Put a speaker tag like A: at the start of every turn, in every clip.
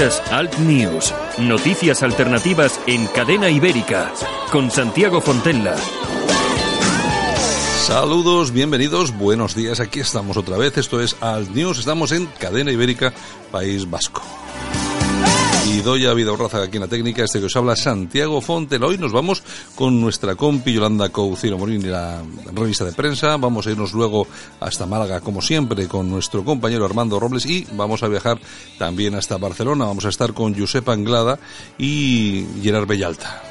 A: Alt News, noticias alternativas en cadena ibérica, con Santiago Fontella.
B: Saludos, bienvenidos, buenos días, aquí estamos otra vez, esto es Alt News, estamos en cadena ibérica, País Vasco. Y doy a Vida Raza aquí en la técnica, este que os habla Santiago Fontel. Hoy nos vamos con nuestra compi Yolanda Couciro Morín y la revista de prensa. Vamos a irnos luego hasta Málaga, como siempre, con nuestro compañero Armando Robles y vamos a viajar también hasta Barcelona. Vamos a estar con Josep Anglada y Gerard Bellalta.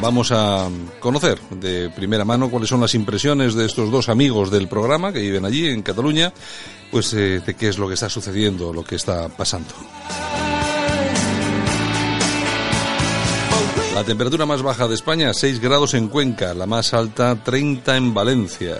B: Vamos a conocer de primera mano cuáles son las impresiones de estos dos amigos del programa que viven allí en Cataluña, pues eh, de qué es lo que está sucediendo, lo que está pasando. La temperatura más baja de España, 6 grados en Cuenca, la más alta, 30 en Valencia.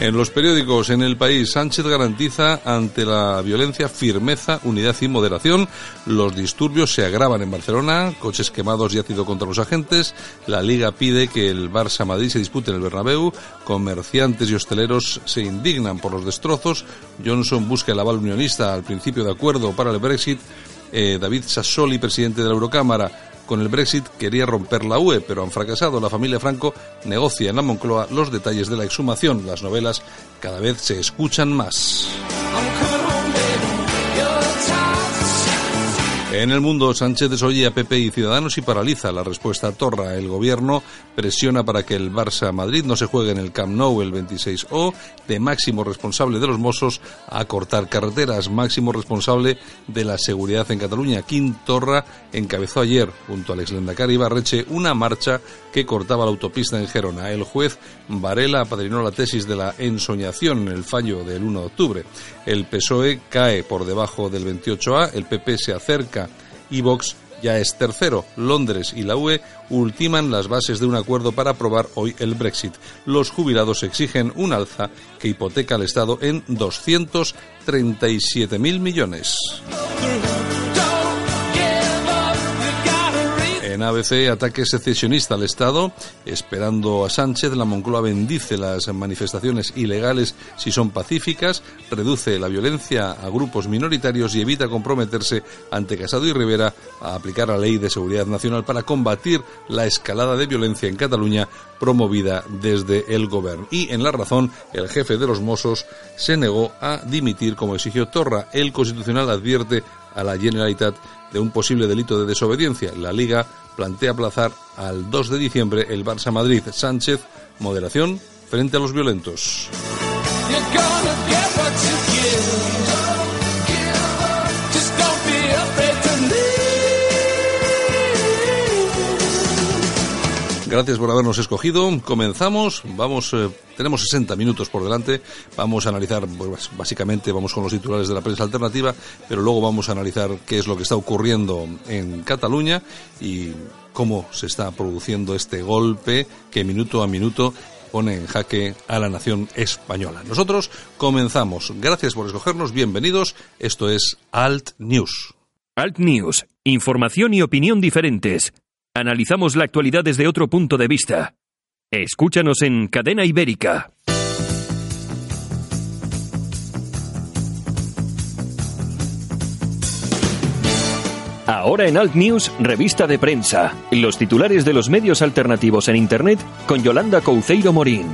B: En los periódicos en el país, Sánchez garantiza ante la violencia firmeza, unidad y moderación. Los disturbios se agravan en Barcelona, coches quemados y ácido contra los agentes. La Liga pide que el Barça Madrid se dispute en el Bernabéu. Comerciantes y hosteleros se indignan por los destrozos. Johnson busca el aval unionista al principio de acuerdo para el Brexit. Eh, David Sassoli, presidente de la Eurocámara, con el Brexit quería romper la UE, pero han fracasado. La familia Franco negocia en la Moncloa los detalles de la exhumación. Las novelas cada vez se escuchan más. En el mundo, Sánchez desoye a PP y Ciudadanos y paraliza la respuesta a Torra. El gobierno presiona para que el Barça Madrid no se juegue en el Camp Nou el 26O. De máximo responsable de los Mossos a cortar carreteras. Máximo responsable de la seguridad en Cataluña. Quim Torra encabezó ayer, junto al exlendacari Barreche, una marcha que cortaba la autopista en Gerona. El juez Varela apadrinó la tesis de la ensoñación en el fallo del 1 de octubre. El PSOE cae por debajo del 28A. El PP se acerca y Vox ya es tercero. Londres y la UE ultiman las bases de un acuerdo para aprobar hoy el Brexit. Los jubilados exigen un alza que hipoteca al Estado en 237.000 millones. En ABC, ataque secesionista al Estado, esperando a Sánchez, la Moncloa bendice las manifestaciones ilegales si son pacíficas, reduce la violencia a grupos minoritarios y evita comprometerse ante Casado y Rivera a aplicar la ley de seguridad nacional para combatir la escalada de violencia en Cataluña promovida desde el gobierno. Y en la razón, el jefe de los Mossos se negó a dimitir como exigió Torra. El Constitucional advierte a la Generalitat de un posible delito de desobediencia. La Liga plantea aplazar al 2 de diciembre el Barça Madrid. Sánchez, moderación frente a los violentos. Gracias por habernos escogido. Comenzamos. Vamos, eh, tenemos 60 minutos por delante. Vamos a analizar, pues, básicamente, vamos con los titulares de la prensa alternativa, pero luego vamos a analizar qué es lo que está ocurriendo en Cataluña y cómo se está produciendo este golpe que minuto a minuto pone en jaque a la nación española. Nosotros comenzamos. Gracias por escogernos. Bienvenidos. Esto es Alt News.
A: Alt News. Información y opinión diferentes. Analizamos la actualidad desde otro punto de vista. Escúchanos en Cadena Ibérica. Ahora en Alt News, revista de prensa. Los titulares de los medios alternativos en Internet con Yolanda Couceiro Morín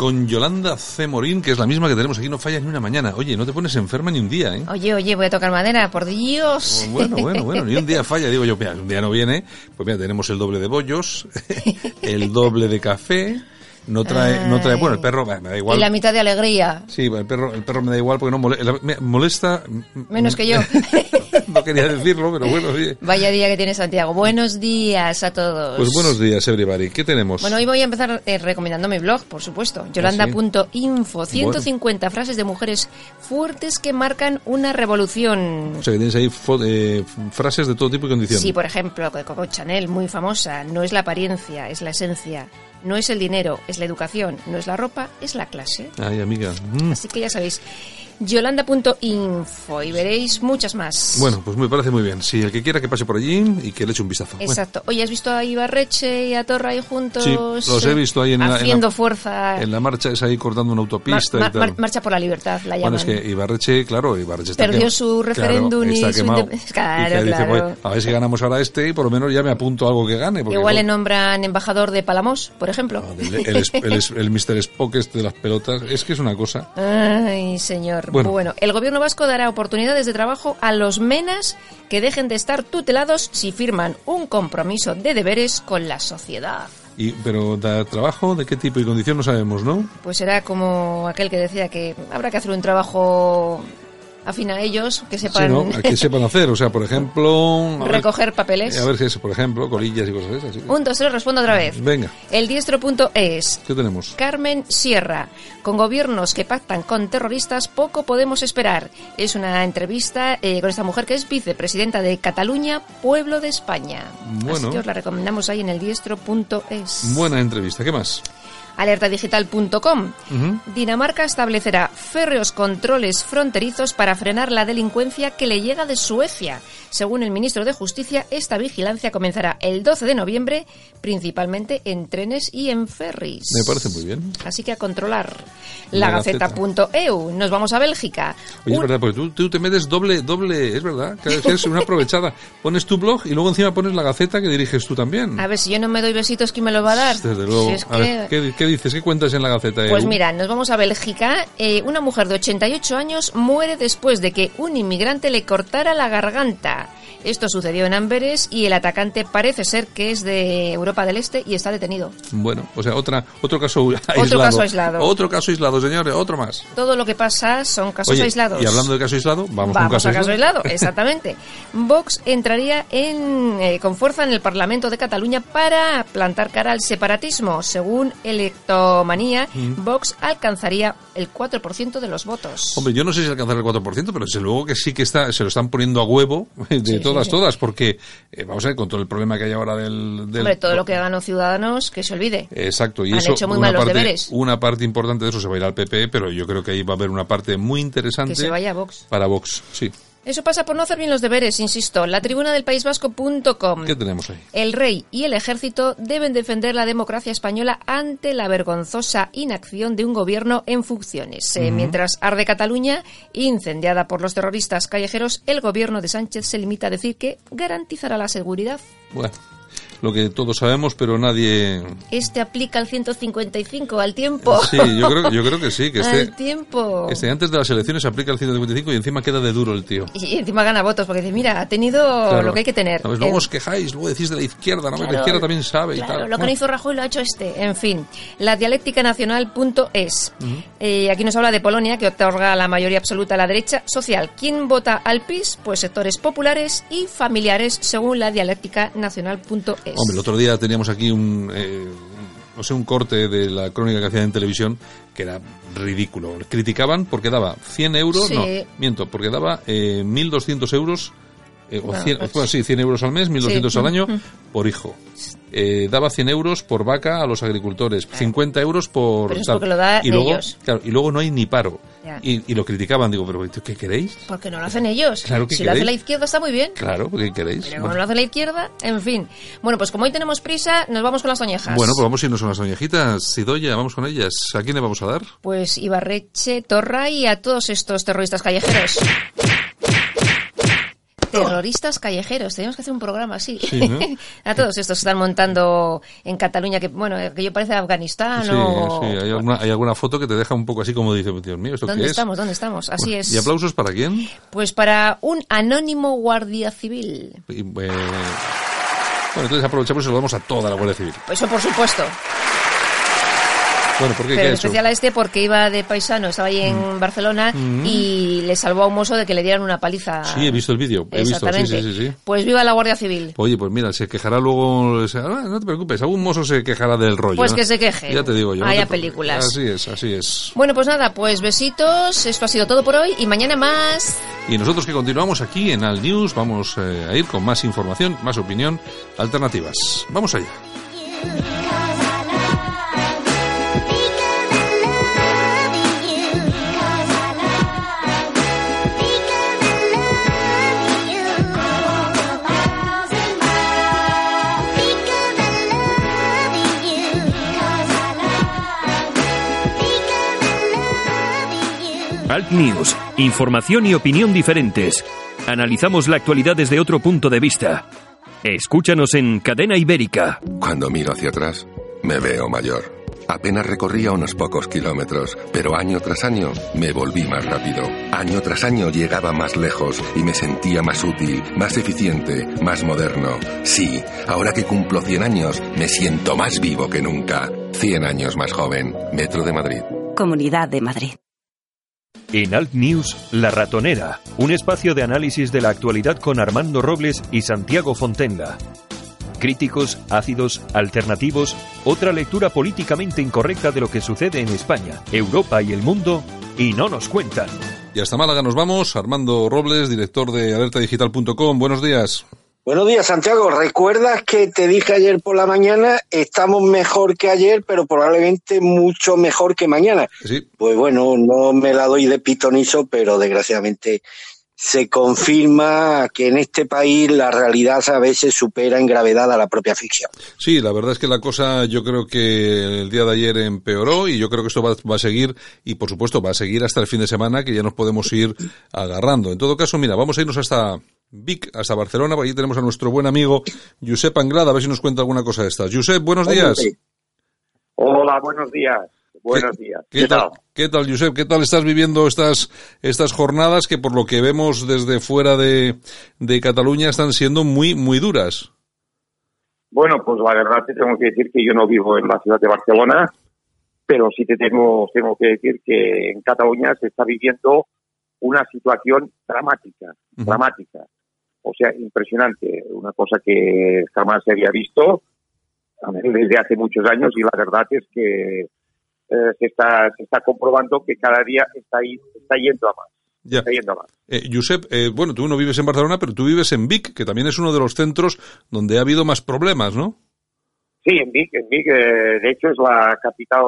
B: con Yolanda C. Morín, que es la misma que tenemos aquí, no falla ni una mañana. Oye, no te pones enferma ni un día, ¿eh?
C: Oye, oye, voy a tocar madera, por Dios.
B: Oh, bueno, bueno, bueno, ni un día falla. Digo yo, mira, un día no viene, pues mira, tenemos el doble de bollos, el doble de café, no trae, no trae, bueno, el perro me da igual.
C: Y la mitad de alegría.
B: Sí, el perro, el perro me da igual porque no molesta, me molesta.
C: Menos que yo.
B: no quería decirlo, pero bueno, sí.
C: Vaya día que tiene Santiago. Buenos días a todos.
B: Pues buenos días, everybody. ¿Qué tenemos?
C: Bueno, hoy voy a empezar eh, recomendando mi blog, por supuesto. Yolanda.info. 150 frases de mujeres fuertes que marcan una revolución.
B: O sea, que tienes ahí eh, frases de todo tipo y condiciones.
C: Sí, por ejemplo, de Coco Chanel, muy famosa. No es la apariencia, es la esencia. No es el dinero, es la educación. No es la ropa, es la clase.
B: Ay, amiga.
C: Mm. Así que ya sabéis. yolanda.info y veréis muchas más.
B: Bueno, pues me parece muy bien. Si el que quiera que pase por allí y que le eche un vistazo.
C: Exacto. Oye, ¿has visto a Ibarreche y a Torra ahí juntos?
B: Sí, los he visto ahí en
C: haciendo
B: la,
C: fuerza.
B: En la marcha es ahí cortando una autopista y tal.
C: marcha por la libertad, la llaman.
B: Bueno, es que Ibarreche, claro, Ibarreche
C: está Perdió su referéndum
B: y
C: su
B: quemado.
C: Claro,
B: y dice,
C: claro.
B: pues, a ver si ganamos ahora este y por lo menos ya me apunto a algo que gane. Porque,
C: Igual le
B: bueno,
C: nombran embajador de Palamos, por ejemplo.
B: Ah, el, el, el, el Mr. Spock este de las pelotas, es que es una cosa.
C: Ay, señor.
B: Bueno.
C: bueno, el gobierno vasco dará oportunidades de trabajo a los menas que dejen de estar tutelados si firman un compromiso de deberes con la sociedad.
B: Y, pero da trabajo, ¿de qué tipo y condición? No sabemos, ¿no?
C: Pues será como aquel que decía que habrá que hacer un trabajo afín a ellos, que sepan...
B: Sí, ¿no? Que sepan hacer, o sea, por ejemplo... a ver-
C: recoger papeles.
B: A ver si es, por ejemplo, colillas y cosas esas. sí.
C: Un, dos, tres, respondo otra vez.
B: Venga,
C: El diestro.es.
B: ¿qué tenemos?
C: Carmen Sierra. Con gobiernos que pactan con terroristas poco podemos esperar. Es una entrevista eh, con esta mujer que es vicepresidenta de Cataluña, pueblo de España.
B: Bueno.
C: Así que os la recomendamos ahí en el diestro.es.
B: Buena entrevista, ¿qué más?
C: Alertadigital.com.
B: Ujú.
C: Dinamarca establecerá férreos controles fronterizos para frenar la delincuencia que le llega de Suecia. Según el ministro de Justicia, esta vigilancia comenzará el 12 de noviembre, principalmente en trenes y en ferries.
B: Me parece muy bien.
C: Así que a controlar.
B: La
C: Lagaceta.eu. Nos vamos a Bélgica.
B: Oye, es verdad, porque tú, tú te metes doble, doble, es verdad, que es una aprovechada. Pones tu blog y luego encima pones la gaceta que diriges tú también.
C: A ver, si yo no me doy besitos, ¿quién me lo va a dar?
B: Desde luego.
C: Si es
B: A ver,
C: que-
B: ¿qué, qué dices? ¿Qué cuentas en la gaceta?
C: Pues mira, nos vamos a Bélgica. Eh, una mujer de 88 años muere después de que un inmigrante le cortara la garganta. Esto sucedió en Amberes y el atacante parece ser que es de Europa del Este y está detenido.
B: Bueno, o sea, otra, otro caso aislado.
C: caso aislado.
B: Otro caso aislado, señores, otro más.
C: Todo lo que pasa son casos
B: Oye,
C: aislados.
B: Y hablando de caso aislado, vamos, con un
C: Vamos
B: caso
C: a caso
B: aislado.
C: aislado, exactamente. Vox entraría en, eh, con fuerza en el Parlamento de Cataluña para plantar cara al separatismo. Según Electomanía,
B: Mm.
C: Vox alcanzaría el 4% de los votos.
B: Hombre, yo no sé si alcanzar el 4%, pero desde luego que sí que está, se lo están poniendo a huevo de
C: Sí,
B: todas,
C: sí, sí.
B: todas, porque, eh, vamos a ver, con todo el problema que hay ahora del... del
C: Hombre, todo lo que ganó Ciudadanos, que se olvide.
B: Exacto, y
C: Han
B: eso,
C: hecho muy mal los
B: parte,
C: deberes.
B: una parte importante de eso se va a ir al PP, pero yo creo que ahí va a haber una parte muy interesante
C: Que se vaya a Vox.
B: para Vox. Sí.
C: Eso pasa por no hacer bien los deberes, insisto. La tribuna del País Vasco.com.
B: ¿Qué tenemos ahí?
C: El rey y el ejército deben defender la democracia española ante la vergonzosa inacción de un gobierno en funciones. Eh, Mientras arde Cataluña, incendiada por los terroristas callejeros, el gobierno de Sánchez se limita a decir que garantizará la seguridad.
B: Bueno, lo que todos sabemos, pero nadie...
C: Este aplica al 155, al tiempo.
B: Sí, yo creo, yo creo que sí, que este,
C: al tiempo.
B: este antes de las elecciones aplica el 155 y encima queda de duro el tío.
C: Y encima gana votos, porque dice, mira, ha tenido
B: Claro.
C: lo que hay que tener.
B: Luego os quejáis, luego decís de la izquierda, ¿no?
C: Claro,
B: la izquierda también sabe
C: claro,
B: y tal.
C: Lo que no
B: Bueno,
C: hizo Rajoy lo ha hecho este. En fin, la dialéctica nacional.es. Eh, aquí nos habla de Polonia, que otorga la mayoría absoluta a la derecha social. ¿Quién vota al PIS? Pues sectores populares y familiares, según la dialéctica nacional.es.
B: Hombre, el otro día teníamos aquí un, eh, no sé, un corte de la crónica que hacían en televisión que era ridículo. Criticaban porque daba 100 euros,
C: Sí.
B: no, miento, porque daba eh, 1.200 euros, eh, o
C: Bueno,
B: 100,
C: pues-
B: sí, 100 euros al mes, 1.200 al
C: Sí.
B: año por hijo. Eh, daba 100 euros por vaca a los agricultores, 50 euros por...
C: Pero es
B: tal.
C: lo da
B: y luego,
C: ellos.
B: Claro, y luego no hay ni paro. Y, y lo criticaban, digo, pero ¿qué queréis?
C: Porque no lo hacen ellos.
B: Claro que
C: si lo hace
B: queréis.
C: la izquierda está muy bien.
B: Claro, ¿qué queréis?
C: Pero como
B: Bueno.
C: no lo hace la izquierda, en fin. Bueno, pues como hoy tenemos prisa, nos vamos con las oñejas.
B: Bueno, pues vamos a irnos a las oñejitas. Sidoya, vamos con ellas. ¿A quién le vamos a dar?
C: Pues Ibarreche, Torra y a todos estos terroristas callejeros. Terroristas callejeros, tenemos que hacer un programa así.
B: Sí, ¿no?
C: a todos estos que están montando en Cataluña, que bueno, que yo parece Afganistán
B: Sí,
C: o...
B: sí, hay alguna, hay alguna foto que te deja un poco así como dice, Dios mío, ¿esto
C: ¿Dónde
B: qué
C: estamos? ¿Dónde estamos?
B: es?
C: Así
B: Bueno,
C: es.
B: ¿Y aplausos para quién?
C: Pues para un anónimo guardia civil.
B: Y, eh, bueno, entonces aprovechamos y saludamos a toda la Guardia Civil.
C: Eso por supuesto.
B: Bueno, ¿por qué? ¿Qué
C: Pero en especial a este porque iba de paisano, estaba ahí en Barcelona y le salvó a un mozo de que le dieran una paliza.
B: Sí, he visto el vídeo. He visto, sí,
C: Exactamente.
B: sí, sí, sí.
C: Pues viva la Guardia Civil.
B: Oye, pues mira, se quejará luego... ah, no te preocupes, algún mozo se quejará del rollo.
C: Pues
B: ¿no?
C: que se queje.
B: Ya te digo yo.
C: Haya películas.
B: Así es, así es.
C: Bueno, pues nada, pues besitos. Esto ha sido todo por hoy y mañana más.
B: Y nosotros que continuamos aquí en Al News vamos eh, a ir con más información, más opinión, alternativas. Vamos allá.
A: Alt News, información y opinión diferentes. Analizamos la actualidad desde otro punto de vista. Escúchanos en Cadena Ibérica.
D: Cuando miro hacia atrás, me veo mayor. Apenas recorría unos pocos kilómetros, pero año tras año me volví más rápido. Año tras año llegaba más lejos y me sentía más útil, más eficiente, más moderno. Sí, ahora que cumplo 100 años, me siento más vivo que nunca. 100 años más joven. Metro de Madrid.
E: Comunidad de Madrid.
A: En Alt News, La Ratonera, un espacio de análisis de la actualidad con Armando Robles y Santiago Fontenla. Críticos, ácidos, alternativos, otra lectura políticamente incorrecta de lo que sucede en España, Europa y el mundo, y no nos cuentan.
B: Y hasta Málaga nos vamos. Armando Robles, director de alertadigital.com. Buenos días.
F: Buenos días, Santiago. ¿Recuerdas que te dije ayer por la mañana, estamos mejor que ayer, pero probablemente mucho mejor que mañana?
B: Sí.
F: Pues bueno, no me la doy de pitonizo, pero desgraciadamente se confirma que en este país la realidad a veces supera en gravedad a la propia ficción.
B: Sí, la verdad es que la cosa yo creo que el día de ayer empeoró y yo creo que esto va, va, a seguir y por supuesto va a seguir hasta el fin de semana que ya nos podemos ir agarrando. En todo caso, mira, vamos a irnos hasta Vic, hasta Barcelona, por allí tenemos a nuestro buen amigo Josep Anglada, a ver si nos cuenta alguna cosa de estas. Josep, buenos días.
G: Hola, buenos días. Buenos
B: ¿Qué,
G: días.
B: ¿Qué, tal? ¿Qué tal, Josep? ¿Qué tal estás viviendo estas, estas jornadas que por lo que vemos desde fuera de, de Cataluña están siendo muy, muy duras?
G: Bueno, pues la verdad te tengo que decir que yo no vivo en la ciudad de Barcelona, pero sí te tengo, tengo que decir que en Cataluña se está viviendo una situación dramática, uh -huh. dramática. O sea, impresionante, una cosa que jamás se había visto desde hace muchos años y la verdad es que eh, se, está, se está comprobando que cada día está, está yendo a más.
B: Ya.
G: Está yendo a más.
B: Eh, Josep, eh, bueno, tú no vives en Barcelona, pero tú vives en Vic, que también es uno de los centros donde ha habido más problemas, ¿no?
G: Sí, en Vic, en Vic eh, de hecho es la capital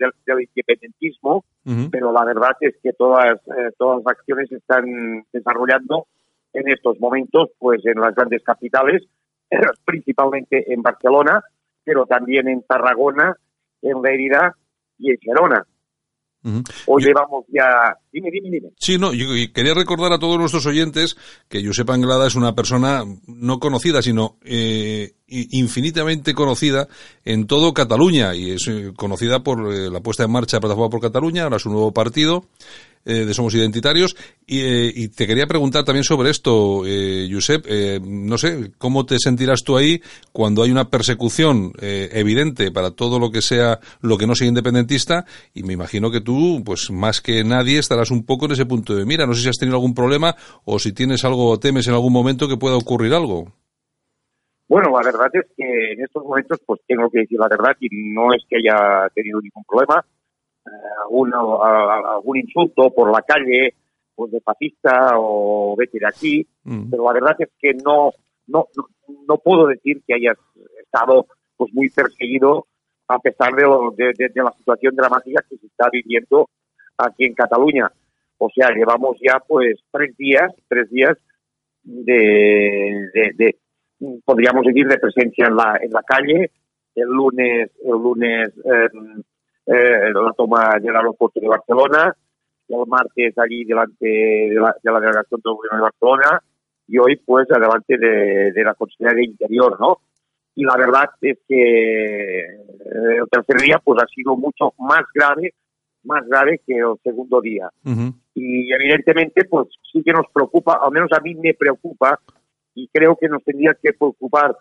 G: del, del independentismo, uh -huh. pero la verdad es que todas, eh, todas las acciones se están desarrollando en estos momentos, pues en las grandes capitales, principalmente en Barcelona, pero también en Tarragona, en Lérida y en Gerona.
B: Uh -huh.
G: Hoy llevamos ya... Dime, dime, dime.
B: Sí, no, yo quería recordar a todos nuestros oyentes que Josep Anglada es una persona no conocida, sino eh, infinitamente conocida en todo Cataluña y es eh, conocida por eh, la puesta en marcha de Plataforma por Cataluña, ahora su nuevo partido eh, de Somos Identitarios. Y, eh, y, te quería preguntar también sobre esto, eh, Josep, no sé, ¿cómo te sentirás tú ahí cuando hay una persecución evidente para todo lo que sea, lo que no sea independentista y me imagino que tú, pues más que nadie, estarás un poco en ese punto de mira, no sé si has tenido algún problema o si tienes algo o temes en algún momento que pueda ocurrir algo.
G: Bueno, la verdad es que en estos momentos pues tengo que decir la verdad y no es que haya tenido ningún problema, eh, algún, algún insulto por la calle, pues de fascista o vete de aquí, mm. pero la verdad es que no, no, no puedo decir que hayas estado pues muy perseguido a pesar de, lo, de, de, de, la situación dramática que se está viviendo aquí en Cataluña. O sea, llevamos ya pues tres días, tres días de, de podríamos decir de presencia en la, en la calle. El lunes, el lunes eh, eh, la toma del aeropuerto de Barcelona, el martes allí delante de la, de la delegación del gobierno de Barcelona y hoy pues delante de, de la Consejería de Interior, ¿no? Y la verdad es que el tercer día pues ha sido mucho más grave, más grave que el segundo día.
B: Uh -huh.
G: Y evidentemente pues sí que nos preocupa, al menos a mí me preocupa y creo que nos tendría que preocupar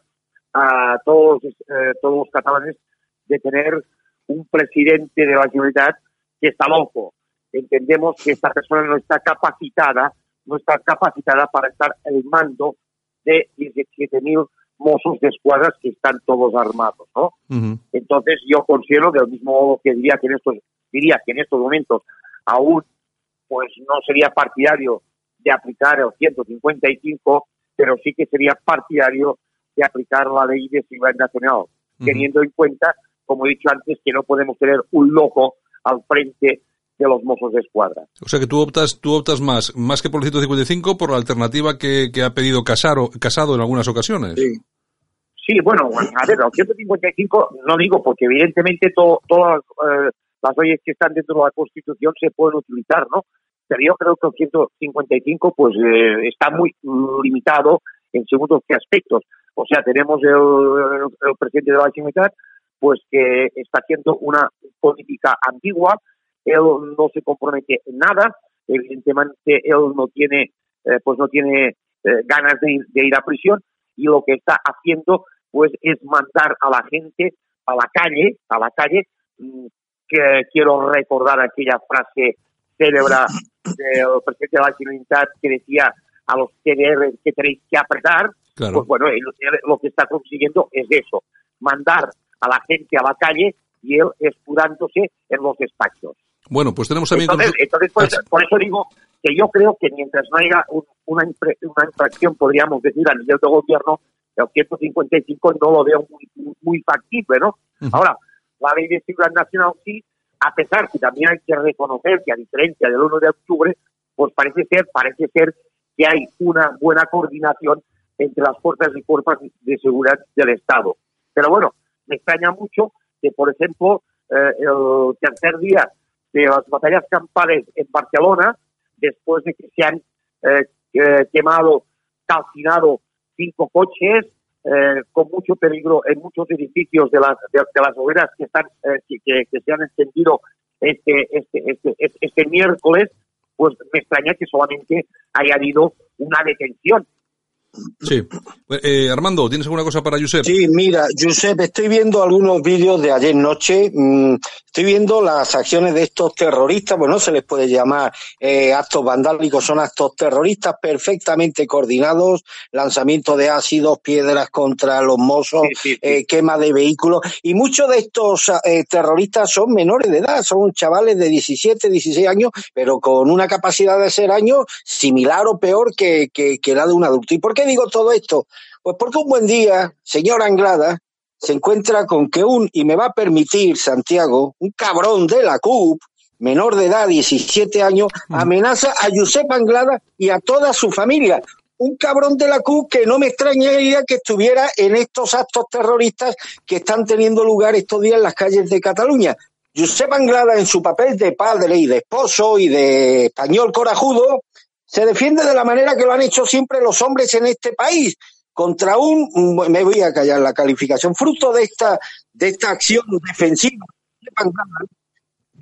G: a todos, eh, todos los catalanes de tener un presidente de la Generalitat que está loco. Entendemos que esta persona no está capacitada, no está capacitada para estar al mando de 17.000 mozos de escuadras que están todos armados, ¿no?
B: Uh -huh.
G: Entonces yo considero del mismo modo que diría que en estos diría que en estos momentos aún pues no sería partidario de aplicar el 155 pero sí que sería partidario de aplicar la ley de seguridad nacional, uh -huh. teniendo en cuenta, como he dicho antes, que no podemos tener un loco al frente de los mozos de escuadra.
B: O sea que tú optas, tú optas más, más que por el 155, por la alternativa que, que ha pedido Casaro, Casado en algunas ocasiones.
G: Sí. Sí, bueno, a ver, el 155 no digo porque evidentemente to, todas eh, las leyes que están dentro de la Constitución se pueden utilizar, ¿no? pero yo creo que el 155 pues eh, está muy limitado en segundos aspectos. O sea, tenemos el, el presidente de la Generalitat pues que está haciendo una política antigua, él no se compromete en nada, evidentemente él no tiene eh, pues no tiene eh, ganas de ir, a prisión. Y lo que está haciendo pues es mandar a la gente a la calle, a la calle, mm, que quiero recordar aquella frase célebre del presidente de la Generalitat que decía a los TDR que tenéis que apretar, pues bueno, lo que está consiguiendo es eso, mandar a la gente a la calle y él escudándose en los despachos.
B: Bueno, pues tenemos también...
G: Entonces, por, eso digo que yo creo que mientras no haya una, una infracción, podríamos decir, a nivel de gobierno, el 155 no lo veo muy, muy factible, ¿no? Ahora, la ley de seguridad nacional sí, a pesar que también hay que reconocer que a diferencia del 1 de octubre, pues parece ser, parece ser que hay una buena coordinación entre las fuerzas y fuerzas de seguridad del Estado. Pero bueno, me extraña mucho que, por ejemplo, eh, el tercer día de las batallas campales en Barcelona, después de que se han eh, eh, quemado, calcinado cinco coches, con mucho peligro en muchos edificios de las, de, las hogueras que, están, que, que, se han extendido este, este, este, este miércoles, pues me extraña que solamente haya habido una detención.
B: Sí. Eh, Armando, ¿tienes alguna cosa para Josep?
F: Sí, mira, Josep, estoy viendo algunos vídeos de ayer noche. Mm, estoy viendo las acciones de estos terroristas. Bueno, no se les puede llamar eh, actos vandálicos, son actos terroristas perfectamente coordinados. Lanzamiento de ácidos, piedras contra los mozos, eh, quema de vehículos. Y muchos de estos terroristas son menores de edad, son chavales de 17, 16 años, pero con una capacidad de ser años similar o peor que, que, que la de un adulto. ¿Y por qué qué digo todo esto? Pues porque un buen día, señor Anglada, se encuentra con que un, y me va a permitir, Santiago, un cabrón de la CUP, menor de edad, 17 años, amenaza a Josep Anglada y a toda su familia. Un cabrón de la CUP que no me extrañaría que estuviera en estos actos terroristas que están teniendo lugar estos días en las calles de Cataluña. Josep Anglada, en su papel de padre y de esposo y de español corajudo, se defiende de la manera que lo han hecho siempre los hombres en este país, contra un, me voy a callar la calificación, fruto de esta, de esta acción defensiva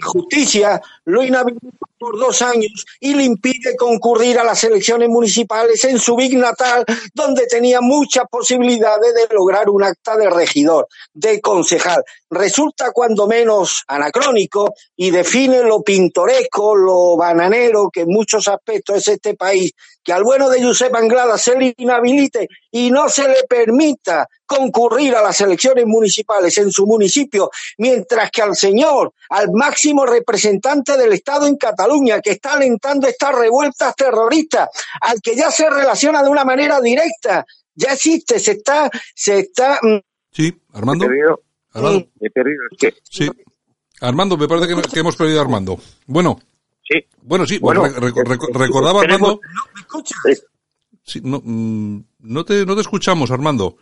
F: justicia lo inhabilita por dos años y le impide concurrir a las elecciones municipales en su big natal, donde tenía muchas posibilidades de lograr un acta de regidor, de concejal. Resulta cuando menos anacrónico y define lo pintoresco, lo bananero que en muchos aspectos es este país, que al bueno de Josep Anglada se le inhabilite y no se le permita concurrir a las elecciones municipales en su municipio, mientras que al señor, al máximo representante del Estado en Cataluña, que está alentando estas revueltas terroristas, al que ya se relaciona de una manera directa, ya existe, se está, se está.
B: Mm, sí, Armando.
G: Armando.
B: Sí. Armando, me parece que, hemos perdido a Armando. Bueno.
G: Sí.
B: Bueno, sí, pues recordaba Armando. Sí, no, no, te, no te escuchamos, Armando.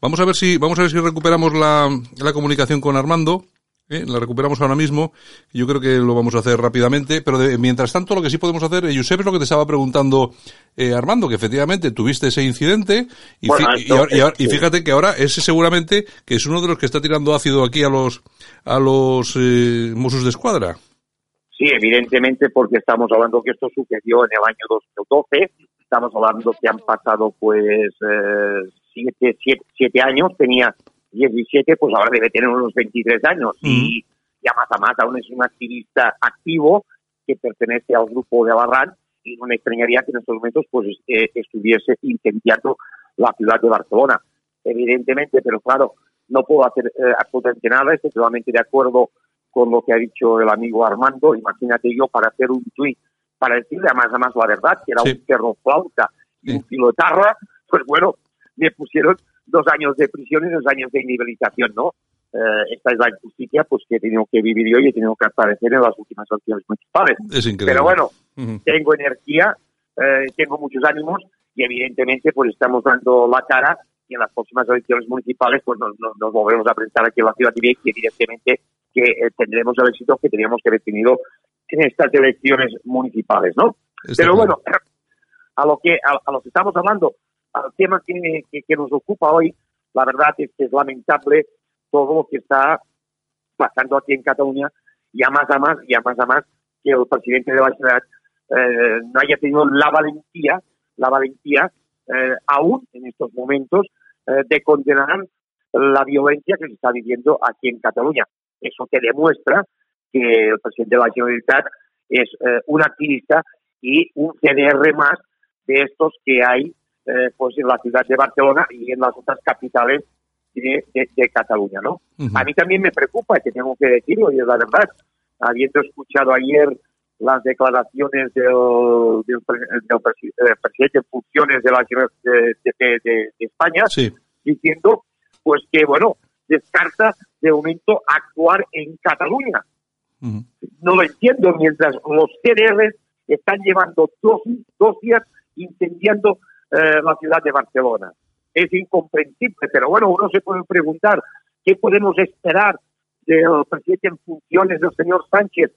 B: Vamos a ver si, vamos a ver si recuperamos la, la comunicación con Armando. ¿Eh? La recuperamos ahora mismo. Yo creo que lo vamos a hacer rápidamente. Pero mientras tanto, lo que sí podemos hacer, eh, Josep, es lo que te estaba preguntando eh, Armando, que efectivamente tuviste ese incidente. Y, y, fíjate que ahora ese seguramente que es uno de los que está tirando ácido aquí a los, a los eh, Mossos de Escuadra.
G: Sí, evidentemente, porque estamos hablando que esto sucedió en el año 2012. Estamos hablando que han pasado, pues, eh, siete, siete, años, tenía 17, pues ahora debe tener unos 23 años. Y ya más a más aún es un activista activo que pertenece al grupo de Abarrán y no me extrañaría que en estos momentos pues eh, estuviese incendiando la ciudad de Barcelona. Evidentemente, pero claro, no puedo hacer eh, absolutamente nada, estoy totalmente de acuerdo con lo que ha dicho el amigo Armando. Imagínate yo para hacer un tweet, para decirle a más a más la verdad, que era un perro flauta y un pilotarra, pues bueno, me pusieron dos años de prisión y dos años de inhabilitación, ¿no? Eh, esta es la injusticia pues que he tenido que vivir yo y he tenido que aparecer en las últimas elecciones municipales.
B: Es increíble.
G: Pero bueno, tengo energía, eh, tengo muchos ánimos y evidentemente pues estamos dando la cara y en las próximas elecciones municipales pues nos, nos, volvemos a presentar aquí en la ciudad de y evidentemente que eh, tendremos el éxito que teníamos que haber tenido en estas elecciones municipales, ¿no? Pero bueno, a lo que a, lo que estamos hablando, al tema que, nos ocupa hoy, la verdad es que es lamentable todo lo que está pasando aquí en Cataluña y a más a más y a más a más que el presidente de la ciudad eh, no haya tenido la valentía, la valentía eh, aún en estos momentos eh, de condenar la violencia que se está viviendo aquí en Cataluña. Eso te demuestra que el presidente de la Generalitat es un activista y un CDR más de estos que hay pues en la ciudad de Barcelona y en las otras capitales de, Cataluña, ¿no? A mí también me preocupa, que tengo que decirlo, y es la verdad, habiendo escuchado ayer las declaraciones del, del, eh, presidente en funciones de la de, de, España, diciendo pues que, bueno, descarta de momento actuar en Cataluña. No lo entiendo, mientras los CDR están llevando dos, dos días incendiando eh, la ciudad de Barcelona. Es incomprensible, pero bueno, uno se puede preguntar qué podemos esperar del presidente en funciones del señor Sánchez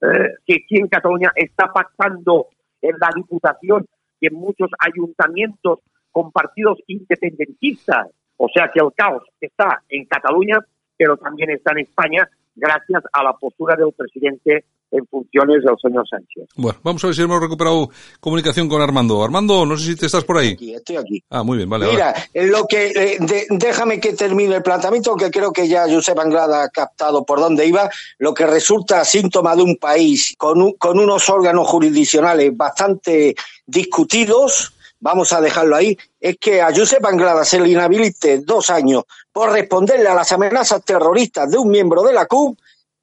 G: eh, que aquí en Cataluña está pasando en la Diputación y en muchos ayuntamientos con partidos independentistas. O sea que el caos está en Cataluña, pero también está en España gracias a la postura del presidente en funciones del señor Sánchez.
B: Bueno, vamos a ver si hemos recuperado comunicación con Armando. Armando, no sé si te estás por ahí.
F: Aquí, estoy aquí.
B: Ah, muy bien, vale.
F: Mira, lo que eh, déjame que termine el planteamiento, que creo que ya Josep Anglada ha captado por dónde iba. Lo que resulta síntoma de un país con, con unos órganos jurisdiccionales bastante discutidos, vamos a dejarlo ahí, es que a Josep Anglada se le inhabilite dos años por responderle a las amenazas terroristas de un miembro de la CUP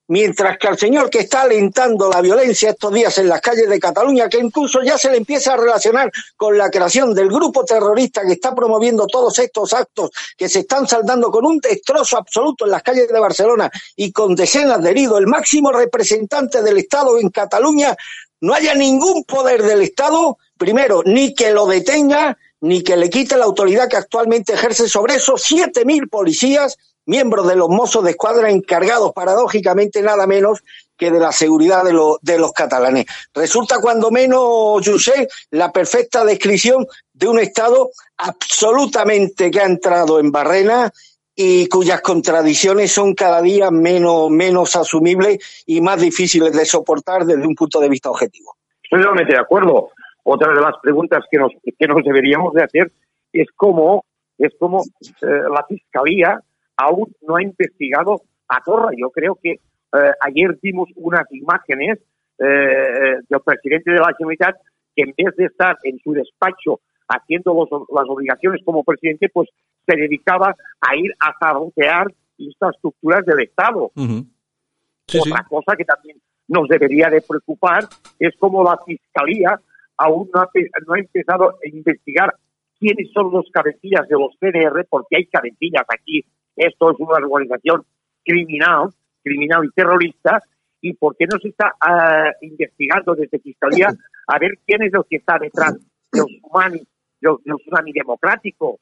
F: mientras que al señor que está alentando la violencia estos días en las calles de Cataluña, que incluso ya se le empieza a relacionar con la creación del grupo terrorista que está promoviendo todos estos actos que se están saldando con un destrozo absoluto en las calles de Barcelona y con decenas de heridos, el máximo representante del Estado en Cataluña, no haya ningún poder del Estado, primero, ni que lo detenga, ni que le quite la autoridad que actualmente ejerce sobre esos siete mil policías miembros de los mozos de escuadra encargados paradójicamente nada menos que de la seguridad de, de los catalanes. Resulta cuando menos, José, la perfecta descripción de un Estado absolutamente que ha entrado en barrena y cuyas contradicciones son cada día menos, menos asumibles y más difíciles de soportar desde un punto de vista objetivo.
G: Estoy totalmente de acuerdo. Otra de las preguntas que nos, que nos deberíamos de hacer es cómo, es cómo eh, la Fiscalía aún no ha investigado a Torra. Yo creo que eh, ayer vimos unas imágenes eh, del presidente de la Generalitat que en vez de estar en su despacho haciendo las obligaciones como presidente, pues se dedicaba a ir a sabotear infraestructuras del Estado. Otra cosa que también nos debería de preocupar es cómo la Fiscalía aún no ha, no ha empezado a investigar quiénes son los cabecillas de los CDR, porque hay cabecillas aquí esto es una organización criminal, criminal y terrorista, y por qué no se está ah, investigando desde Fiscalía a ver quién es el que está detrás del tsunami, del, tsunami democrático.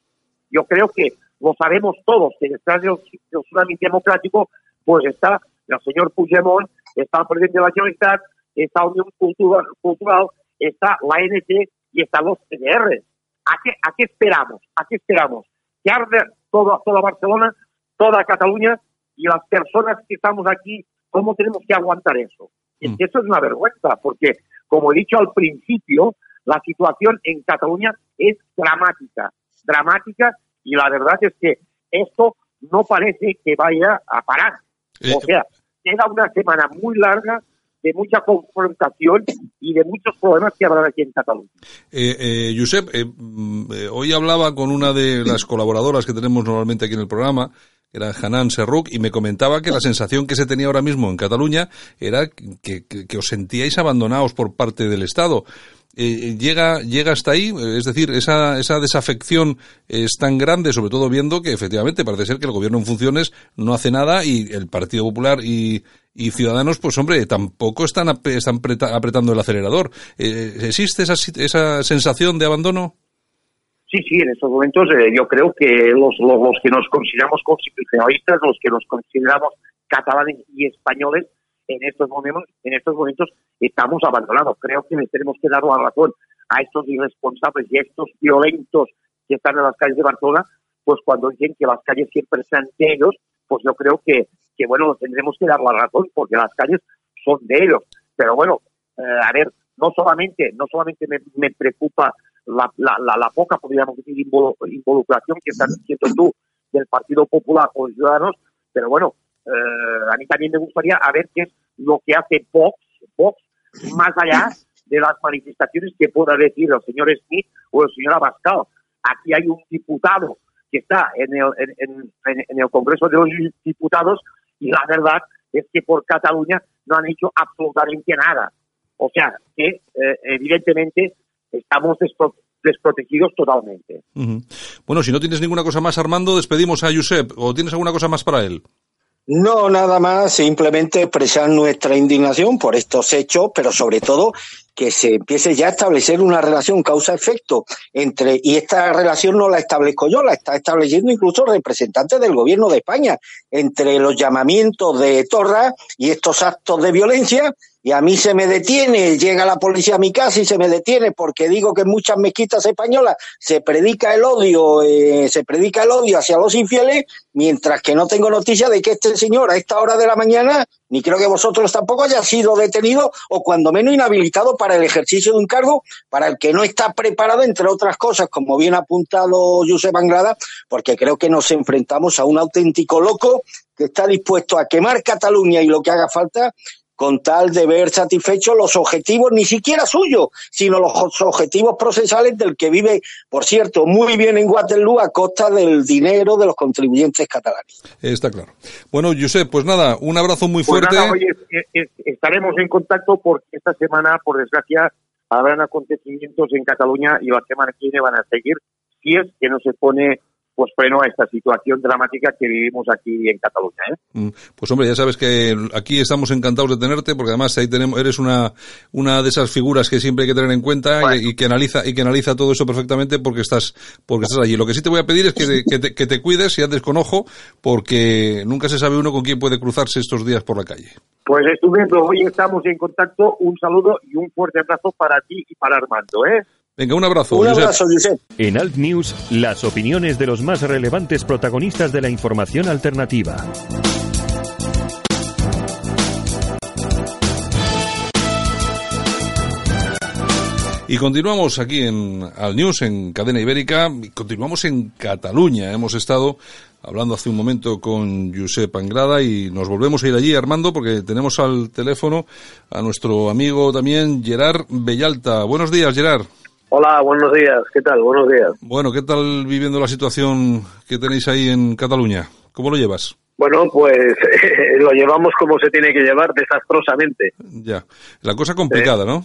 G: Yo creo que lo sabemos todos, que detrás del, tsunami democrático pues está el señor Puigdemont, está el presidente de la Generalitat, está Unión Cultural, Cultural está la NT y están los CDR. ¿A qué, ¿A qué esperamos? ¿A qué esperamos? ¿Que arde toda, toda Barcelona toda Cataluña y las personas que estamos aquí, ¿cómo tenemos que aguantar eso? Mm. eso es una vergüenza, porque, como he dicho al principio, la situación en Cataluña es dramática, dramática, y la verdad es que esto no parece que vaya a parar. O eh, sea, queda una semana muy larga de mucha confrontación y de muchos problemas que habrá aquí en Cataluña.
B: Eh, eh, Josep, eh, mm, hoy hablaba con una de las colaboradoras que tenemos normalmente aquí en el programa, era Hanan Serruk, y me comentaba que la sensación que se tenía ahora mismo en Cataluña era que, os sentíais abandonados por parte del Estado. Eh, llega, llega hasta ahí, es decir, esa, esa desafección es tan grande, sobre todo viendo que efectivamente parece ser que el gobierno en funciones no hace nada y el Partido Popular y, y Ciudadanos, pues hombre, tampoco están, están apretando el acelerador. Eh, ¿Existe esa, esa sensación de abandono?
G: Sí, sí, en estos momentos eh, yo creo que los, los, que nos consideramos constitucionalistas, los que nos consideramos catalanes y españoles, en estos momentos, en estos momentos estamos abandonados. Creo que les tenemos que dar la razón a estos irresponsables y a estos violentos que están en las calles de Barcelona, pues cuando dicen que las calles siempre sean de ellos, pues yo creo que, que bueno, tendremos que dar la razón porque las calles son de ellos. Pero bueno, eh, a ver, no solamente, no solamente me, preocupa la, la, la, poca, podríamos decir, involucración que estás diciendo tú del Partido Popular los ciudadanos, pero bueno, a mí también me gustaría a ver qué es lo que hace Vox, Vox más allá de las manifestaciones que pueda decir el señor Smith o el señor Abascal. Aquí hay un diputado que está en el, en, en, el Congreso de los Diputados y la verdad es que por Cataluña no han hecho absolutamente nada. O sea, que eh, evidentemente estamos desprotegidos totalmente.
B: Bueno, si no tienes ninguna cosa más, Armando, despedimos a Josep. ¿O tienes alguna cosa más para él?
F: No, nada más, simplemente expresar nuestra indignación por estos hechos, pero sobre todo que se empiece ya a establecer una relación causa-efecto entre, y esta relación no la establezco yo, la está estableciendo incluso representantes del gobierno de España, entre los llamamientos de Torra y estos actos de violencia y a mí se me detiene, llega la policía a mi casa y se me detiene porque digo que en muchas mezquitas españolas se predica el odio, eh, se predica el odio hacia los infieles, mientras que no tengo noticia de que este señor a esta hora de la mañana, ni creo que vosotros tampoco haya sido detenido o cuando menos inhabilitado para el ejercicio de un cargo para el que no está preparado, entre otras cosas, como bien ha apuntado Josep Anglada, porque creo que nos enfrentamos a un auténtico loco que está dispuesto a quemar Cataluña y lo que haga falta con tal de ver satisfechos los objetivos, ni siquiera suyos, sino los objetivos procesales del que vive, por cierto, muy bien en Waterloo a costa del dinero de los contribuyentes catalanes.
B: Está claro. Bueno, Josep, pues nada, un abrazo muy pues fuerte.
G: estaremos en contacto porque esta semana, por desgracia, habrán acontecimientos en Cataluña y la semana que viene van a seguir si es que no se pone pues freno a esta situación dramática que vivimos aquí en Cataluña. ¿eh? Mm,
B: pues hombre, ya sabes que aquí estamos encantados de tenerte, porque además ahí tenemos, eres una, una de esas figuras que siempre hay que tener en cuenta y, que analiza y que analiza todo eso perfectamente porque estás porque estás allí. Lo que sí te voy a pedir es que, que, te, que te cuides y andes con ojo, porque nunca se sabe uno con quién puede cruzarse estos días por la calle.
G: Pues estupendo, hoy estamos en contacto. Un saludo y un fuerte abrazo para ti y para Armando. ¿eh?
B: Venga, un abrazo.
F: Un abrazo, Josep.
A: En Alt News, las opiniones de los más relevantes protagonistas de la información alternativa.
B: Y continuamos aquí en Al News, en Cadena Ibérica, y continuamos en Cataluña. Hemos estado hablando hace un momento con Josep Angrada y nos volvemos a ir allí, Armando, porque tenemos al teléfono a nuestro amigo también, Gerard Bellalta. Buenos días, Gerard.
E: Hola, buenos días. ¿Qué tal? Buenos días.
B: Bueno, ¿qué tal viviendo la situación que tenéis ahí en Cataluña? ¿Cómo lo llevas?
E: Bueno, pues lo llevamos como se tiene que llevar, desastrosamente.
B: Ya. La cosa complicada, ¿no?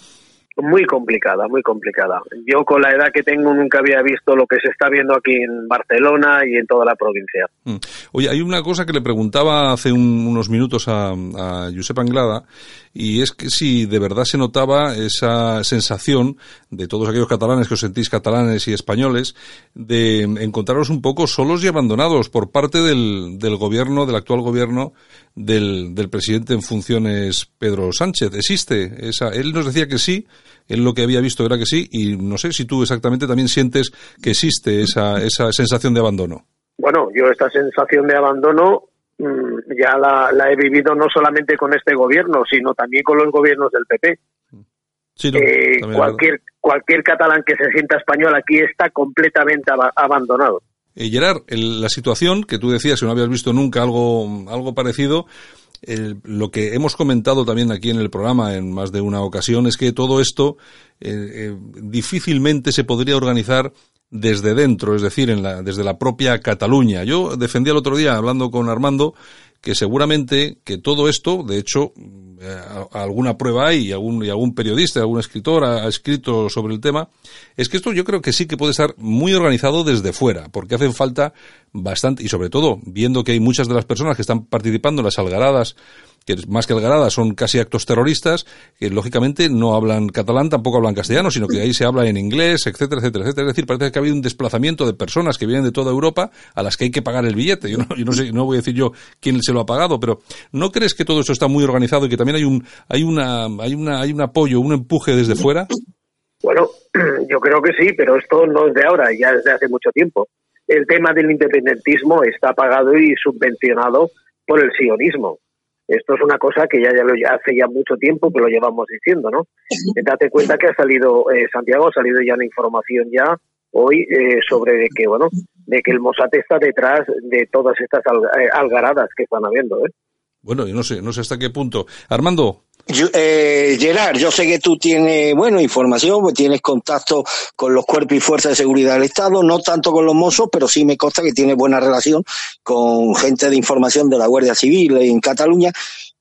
E: Muy complicada, muy complicada. Yo con la edad que tengo nunca había visto lo que se está viendo aquí en Barcelona y en toda la provincia.
B: Mm. Oye, hay una cosa que le preguntaba hace unos minutos a, a Josep Anglada y es que si de verdad se notaba esa sensación de todos aquellos catalanes que os sentís catalanes y españoles de encontraros un poco solos y abandonados por parte del, del gobierno, del actual gobierno del, del presidente en funciones Pedro Sánchez. ¿Existe esa? Él nos decía que sí, él lo que había visto era que sí, y no sé si tú exactamente también sientes que existe esa, esa sensación de abandono.
E: Bueno, yo esta sensación de abandono ya la, he vivido no solamente con este gobierno, sino también con los gobiernos del PP. Sí, eh, cualquier, cualquier catalán que se sienta español aquí está completamente abandonado.
B: Eh, Gerard, la situación que tú decías que no habías visto nunca algo, algo parecido, lo que hemos comentado también aquí en el programa en más de una ocasión es que todo esto eh, eh, difícilmente se podría organizar desde dentro, es decir, en la, desde la propia Cataluña. Yo defendía el otro día, hablando con Armando, que seguramente que todo esto, de hecho, eh, alguna prueba hay y algún, y algún periodista, algún escritor ha, escrito sobre el tema, es que esto yo creo que sí que puede estar muy organizado desde fuera, porque hacen falta bastante, y sobre todo, viendo que hay muchas de las personas que están participando en las algaradas que más que algaradas son casi actos terroristas, que lógicamente no hablan catalán, tampoco hablan castellano, sino que ahí se habla en inglés, etcétera, etcétera, etcétera. Es decir, parece que ha habido un desplazamiento de personas que vienen de toda Europa a las que hay que pagar el billete. Yo no, yo no sé, no voy a decir yo quién se lo ha pagado, pero ¿no crees que todo esto está muy organizado y que también hay un, hay una, hay una, hay un apoyo, un empuje desde fuera?
E: Bueno, yo creo que sí, pero esto no es de ahora, ya desde hace mucho tiempo. El tema del independentismo está pagado y subvencionado por el sionismo. Esto es una cosa que ya, ya, lo, hace ya mucho tiempo que lo llevamos diciendo, ¿no? Date cuenta que ha salido, eh, Santiago, ha salido ya una información ya hoy eh, sobre que, bueno, de que el Mossad está detrás de todas estas eh, algaradas que están habiendo, ¿eh?
B: Bueno, yo no sé, no sé hasta qué punto. Armando.
F: Eh, Gerard, yo sé que tú tienes, bueno, información, pues tienes contacto con los cuerpos y fuerzas de seguridad del Estado, no tanto con los mozos, pero sí me consta que tienes buena relación con gente de información de la Guardia Civil en Cataluña.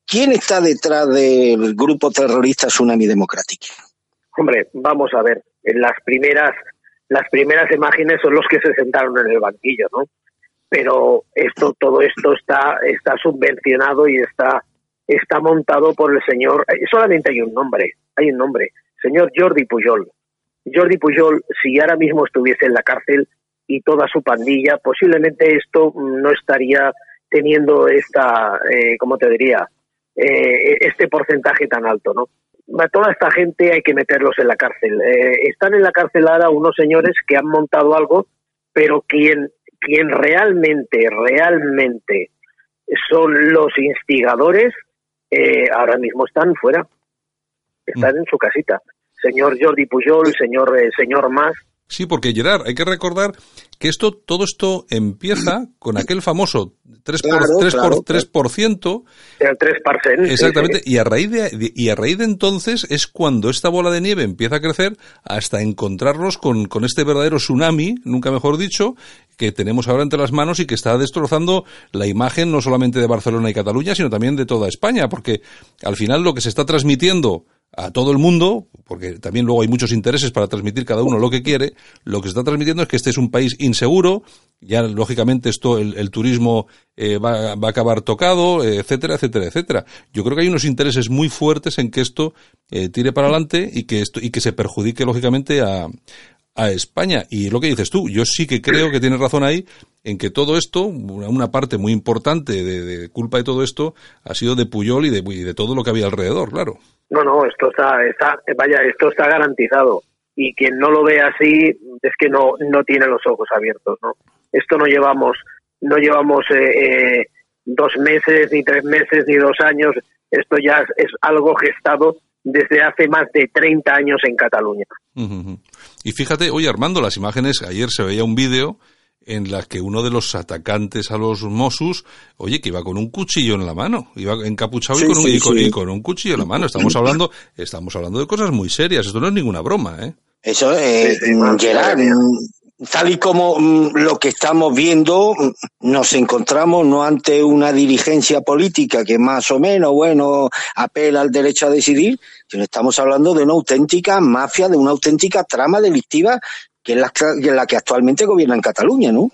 F: ¿Quién está detrás del grupo terrorista Tsunami Democrático?
E: Hombre, vamos a ver, las primeras, las primeras imágenes son los que se sentaron en el banquillo, ¿no? pero esto todo esto está está subvencionado y está está montado por el señor eh, solamente hay un nombre hay un nombre señor Jordi Pujol. Jordi Pujol si ahora mismo estuviese en la cárcel y toda su pandilla posiblemente esto no estaría teniendo esta eh, cómo te diría eh, este porcentaje tan alto no toda esta gente hay que meterlos en la cárcel. Eh, están en la cárcel ahora unos señores que han montado algo pero quien quien realmente, realmente son los instigadores, eh, ahora mismo están fuera, están mm. en su casita. Señor Jordi Pujol, señor, eh, señor Mas,
B: Sí, porque Gerard, hay que recordar que esto, todo esto empieza con aquel famoso 3%, por, 3, por, 3%.
E: El 3%.
B: Exactamente. Y a raíz de, y a raíz de entonces es cuando esta bola de nieve empieza a crecer hasta encontrarnos con, con este verdadero tsunami, nunca mejor dicho, que tenemos ahora entre las manos y que está destrozando la imagen no solamente de Barcelona y Cataluña, sino también de toda España, porque al final lo que se está transmitiendo a todo el mundo, porque también luego hay muchos intereses para transmitir cada uno lo que quiere, lo que se está transmitiendo es que este es un país inseguro, ya lógicamente esto, el, turismo eh, va, va, a acabar tocado, etcétera, etcétera, etcétera. Yo creo que hay unos intereses muy fuertes en que esto eh, tire para adelante y que esto, y que se perjudique lógicamente a, a España. Y lo que dices tú, yo sí que creo que tienes razón ahí en que todo esto, una parte muy importante de, culpa de todo esto, ha sido de Puyol y de, y de todo lo que había alrededor, claro.
E: No, no, esto está, está, vaya, esto está garantizado. Y quien no lo ve así es que no, no tiene los ojos abiertos, ¿no? Esto no llevamos, no llevamos eh, eh, dos meses, ni tres meses, ni dos años. Esto ya es, algo gestado desde hace más de 30 años en Cataluña.
B: Y fíjate, oye Armando, las imágenes, ayer se veía un vídeo en la que uno de los atacantes a los Mossus, oye, que iba con un cuchillo en la mano, iba encapuchado y, con un, y, con, un, cuchillo en la mano. Estamos hablando, estamos hablando de cosas muy serias. Esto no es ninguna broma, ¿eh?
F: Eso, eh, Gerard, tal y como mm, lo que estamos viendo, mm, nos encontramos no ante una dirigencia política que más o menos, bueno, apela al derecho a decidir, sino estamos hablando de una auténtica mafia, de una auténtica trama delictiva que es la, que actualmente gobierna en Cataluña, ¿no?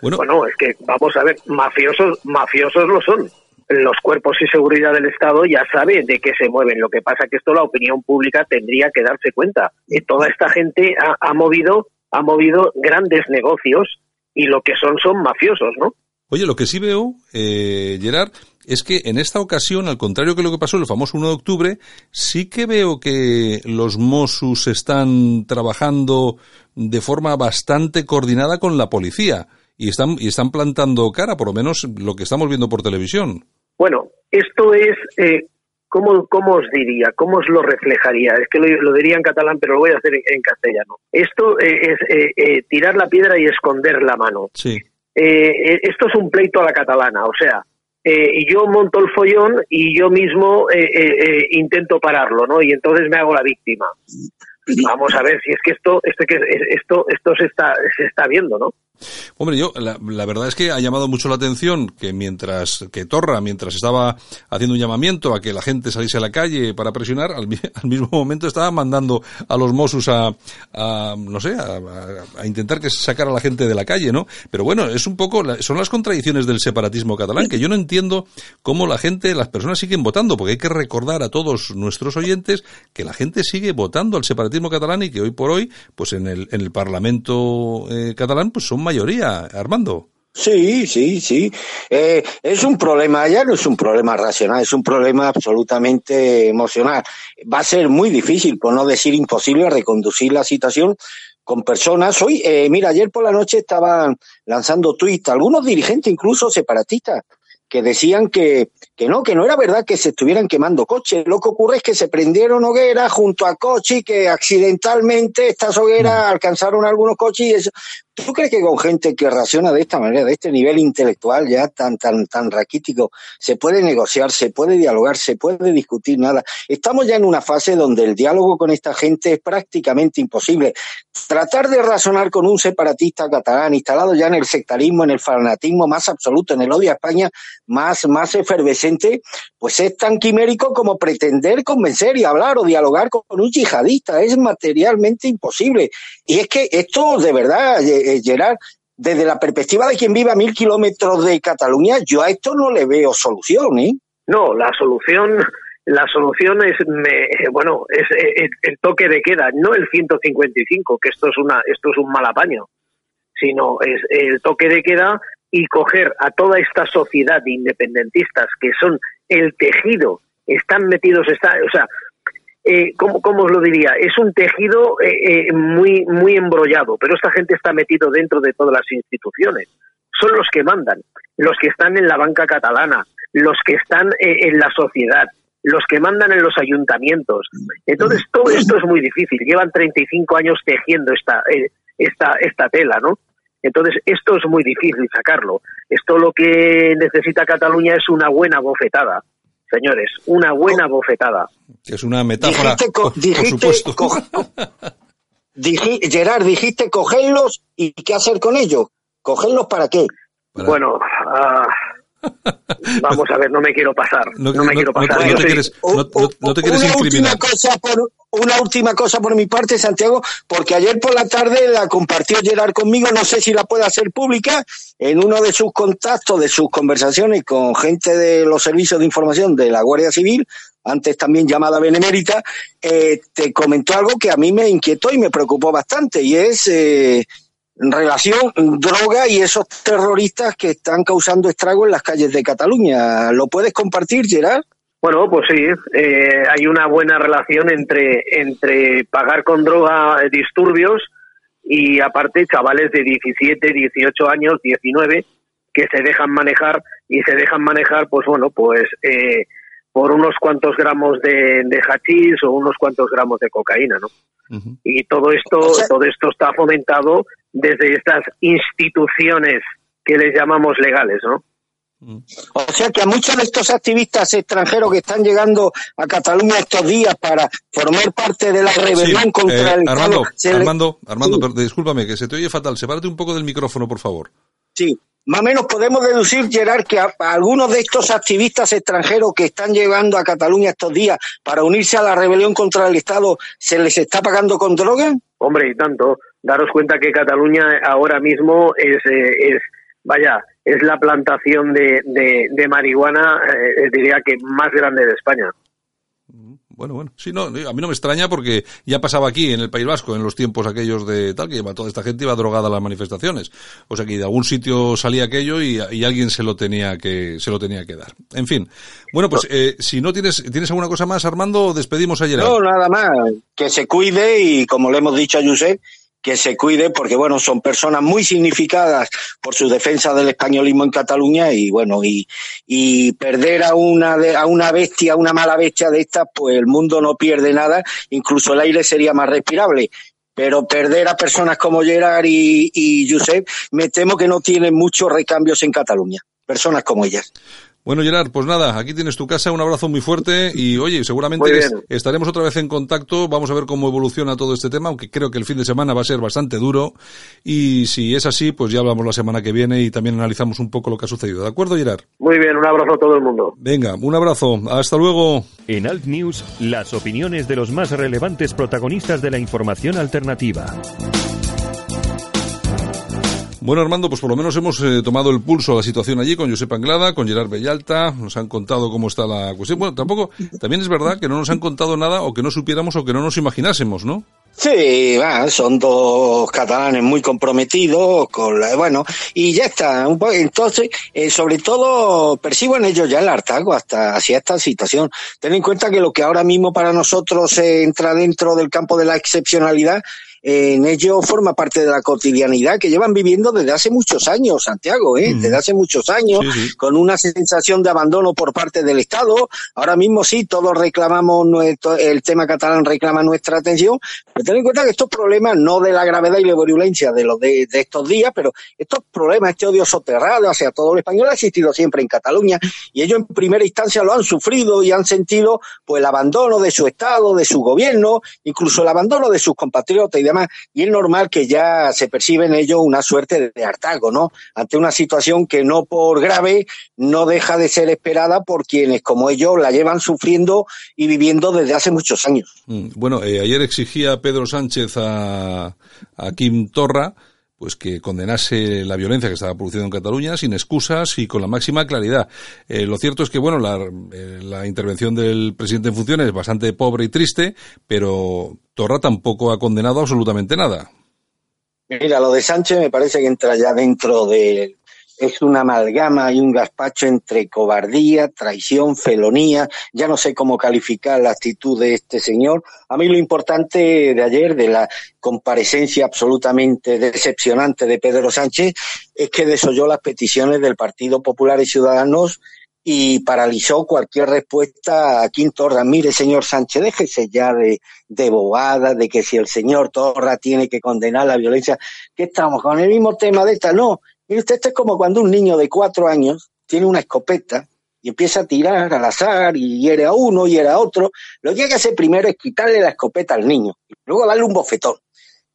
E: Bueno. es que vamos a ver, mafiosos, mafiosos lo son. Los cuerpos y seguridad del Estado ya saben de qué se mueven. Lo que pasa es que esto la opinión pública tendría que darse cuenta. Y toda esta gente ha, movido, ha movido grandes negocios y lo que son son mafiosos, ¿no?
B: Oye, lo que sí veo, eh, Gerard, es que en esta ocasión, al contrario que lo que pasó el famoso 1 de octubre, sí que veo que los Mossus están trabajando de forma bastante coordinada con la policía y están, y están plantando cara, por lo menos lo que estamos viendo por televisión.
E: Bueno, esto es, eh, ¿cómo, ¿cómo, os diría? ¿Cómo os lo reflejaría? Es que lo, diría en catalán, pero lo voy a hacer en, castellano. Esto eh, es eh, eh, tirar la piedra y esconder la mano.
B: Sí.
E: esto es un pleito a la catalana, o sea, eh, yo monto el follón y yo mismo eh, eh, intento pararlo, ¿no? Y entonces me hago la víctima. Vamos a ver si es que esto, esto, esto, esto se está, se está viendo, ¿no?
B: Hombre, yo, la, verdad es que ha llamado mucho la atención que mientras, que Torra, mientras estaba haciendo un llamamiento a que la gente saliese a la calle para presionar, al, mismo momento estaba mandando a los Mossos a, no sé, a, intentar que sacara a la gente de la calle, ¿no? Pero bueno, es un poco, son las contradicciones del separatismo catalán, que yo no entiendo cómo la gente, las personas siguen votando, porque hay que recordar a todos nuestros oyentes que la gente sigue votando al separatismo catalán y que hoy por hoy, pues en el, en el Parlamento eh, catalán, pues son mayoría, Armando.
F: Sí, sí, sí. Eh, es un problema, ya no es un problema racional, es un problema absolutamente emocional. Va a ser muy difícil, por no decir imposible, reconducir la situación con personas. Hoy, eh, mira, ayer por la noche estaban lanzando tweets, algunos dirigentes incluso separatistas, que decían que, que no, que no era verdad que se estuvieran quemando coches. Lo que ocurre es que se prendieron hogueras junto a coches y que accidentalmente estas hogueras mm. alcanzaron algunos coches y eso. ¿Tú crees que con gente que raciona de esta manera, de este nivel intelectual ya tan, tan, tan raquítico, se puede negociar, se puede dialogar, se puede discutir nada? Estamos ya en una fase donde el diálogo con esta gente es prácticamente imposible. Tratar de razonar con un separatista catalán instalado ya en el sectarismo, en el fanatismo más absoluto, en el odio a España más, más efervescente, pues es tan quimérico como pretender convencer y hablar o dialogar con un yihadista. Es materialmente imposible. Y es que esto de verdad eh, eh, Gerard, desde la perspectiva de quien vive a mil kilómetros de Cataluña, yo a esto no le veo solución, ¿eh?
E: No, la solución, la solución es, eh, bueno, es eh, el, toque de queda, no el 155, que esto es una, esto es un mal apaño, sino es el toque de queda y coger a toda esta sociedad de independentistas que son el tejido, están metidos, está, o sea, eh, ¿cómo, os lo diría? Es un tejido eh, eh, muy, muy embrollado, pero esta gente está metido dentro de todas las instituciones. Son los que mandan, los que están en la banca catalana, los que están eh, en la sociedad, los que mandan en los ayuntamientos. Entonces, todo esto es muy difícil. Llevan 35 años tejiendo esta, esta, esta tela, ¿no? Entonces, esto es muy difícil sacarlo. Esto lo que necesita Cataluña es una buena bofetada señores, una buena bofetada.
B: Que es una metáfora, dijiste,
F: Gerard, dijiste cogerlos y qué hacer con ellos. ¿Cogerlos para qué?
E: Bueno, uh, Vamos a ver, no me quiero pasar. No, me quiero pasar.
B: No, te quieres, no, te quieres una Última
F: cosa por, una última cosa por mi parte, Santiago, porque ayer por la tarde la compartió Gerard conmigo, no sé si la puede hacer pública, en uno de sus contactos, de sus conversaciones con gente de los servicios de información de la Guardia Civil, antes también llamada Benemérita, eh, te comentó algo que a mí me inquietó y me preocupó bastante, y es... Eh, relación droga y esos terroristas que están causando estrago en las calles de Cataluña. ¿Lo puedes compartir, Gerard?
E: Bueno, pues sí, eh, hay una buena relación entre, entre pagar con droga disturbios y aparte chavales de 17, 18 años, 19, que se dejan manejar y se dejan manejar, pues bueno, pues eh, por unos cuantos gramos de, de hachís o unos cuantos gramos de cocaína, ¿no? Y todo esto, todo esto está fomentado desde estas instituciones que les llamamos legales, ¿no?
F: O sea que a muchos de estos activistas extranjeros que están llegando a Cataluña estos días para formar parte de la rebelión contra
B: el Armando, Armando, Armando, discúlpame, que se te oye fatal. Sepárate un poco del micrófono, por favor.
F: Sí, más o menos podemos deducir, Gerard, que a, algunos de estos activistas extranjeros que están llegando a Cataluña estos días para unirse a la rebelión contra el Estado, ¿se les está pagando con droga?
E: Hombre, y tanto daros cuenta que Cataluña ahora mismo es, eh, vaya, es la plantación de, de, marihuana, eh, diría que más grande de España.
B: Bueno, bueno, sí, no, a mí no me extraña porque ya pasaba aquí en el País Vasco en los tiempos aquellos de tal que toda esta gente iba drogada a las manifestaciones. O sea que de algún sitio salía aquello y, alguien se lo tenía que se lo tenía que dar. En fin, bueno, pues eh, si no tienes tienes alguna cosa más, Armando, despedimos ayer.
F: No, nada más, que se cuide y como le hemos dicho a Josep, que se cuide porque bueno son personas muy significadas por su defensa del españolismo en Cataluña y bueno y, perder a una a una bestia una mala bestia de estas pues el mundo no pierde nada incluso el aire sería más respirable. Pero perder a personas como Gerard y, y Josep me temo que no tienen muchos recambios en Cataluña personas como ellas
B: Bueno, Gerard, pues nada, aquí tienes tu casa, un abrazo muy fuerte y oye, seguramente estaremos otra vez en contacto, vamos a ver cómo evoluciona todo este tema, aunque creo que el fin de semana va a ser bastante duro y si es así, pues ya hablamos la semana que viene y también analizamos un poco lo que ha sucedido. ¿De acuerdo, Gerard?
E: Muy bien, un abrazo a todo el mundo.
B: Venga, un abrazo, hasta luego.
A: En Alt News, las opiniones de los más relevantes protagonistas de la información alternativa.
B: Bueno, Armando, pues por lo menos hemos eh, tomado el pulso a la situación allí con Josep Anglada, con Gerard Bellalta, nos han contado cómo está la cuestión. Bueno, tampoco, también es verdad que no nos han contado nada o que no supiéramos o que no nos imaginásemos, ¿no?
F: Sí, son dos catalanes muy comprometidos con la, bueno, y ya está. entonces, eh, sobre todo, percibo en ellos ya el hartazgo hasta hacia esta situación. Ten en cuenta que lo que ahora mismo para nosotros entra dentro del campo de la excepcionalidad en ello forma parte de la cotidianidad que llevan viviendo desde hace muchos años, Santiago, ¿eh? desde hace muchos años, con una sensación de abandono por parte del Estado. Ahora mismo sí, todos reclamamos, nuestro, el tema catalán reclama nuestra atención, pero ten en cuenta que estos problemas, no de la gravedad y la virulencia de los de, estos días, pero estos problemas, este odio soterrado hacia todo el español ha existido siempre en Cataluña y ellos en primera instancia lo han sufrido y han sentido pues el abandono de su Estado, de su gobierno, incluso el abandono de sus compatriotas y demás y es normal que ya se percibe en ello una suerte de hartazgo, ¿no? Ante una situación que no por grave no deja de ser esperada por quienes como ellos la llevan sufriendo y viviendo desde hace muchos años.
B: Mm, bueno, eh, ayer exigía Pedro Sánchez a, a Kim Torra pues que condenase la violencia que estaba produciendo en Cataluña sin excusas y con la máxima claridad. Eh, lo cierto es que, bueno, la, eh, la, intervención del presidente en funciones es bastante pobre y triste, pero Torra tampoco ha condenado absolutamente nada.
F: Mira, lo de Sánchez me parece que entra ya dentro de es una amalgama y un gazpacho entre cobardía, traición, felonía. Ya no sé cómo calificar la actitud de este señor. A mí lo importante de ayer, de la comparecencia absolutamente decepcionante de Pedro Sánchez, es que desoyó las peticiones del Partido Popular y Ciudadanos y paralizó cualquier respuesta a Quinto Torra. Mire, señor Sánchez, déjese ya de, de bobada, de que si el señor Torra tiene que condenar la violencia, que estamos con el mismo tema de esta. No, Mire usted, esto es como cuando un niño de cuatro años tiene una escopeta y empieza a tirar al azar y hiere a uno, y hiere a otro. Lo que hay que hacer primero es quitarle la escopeta al niño y luego darle un bofetón.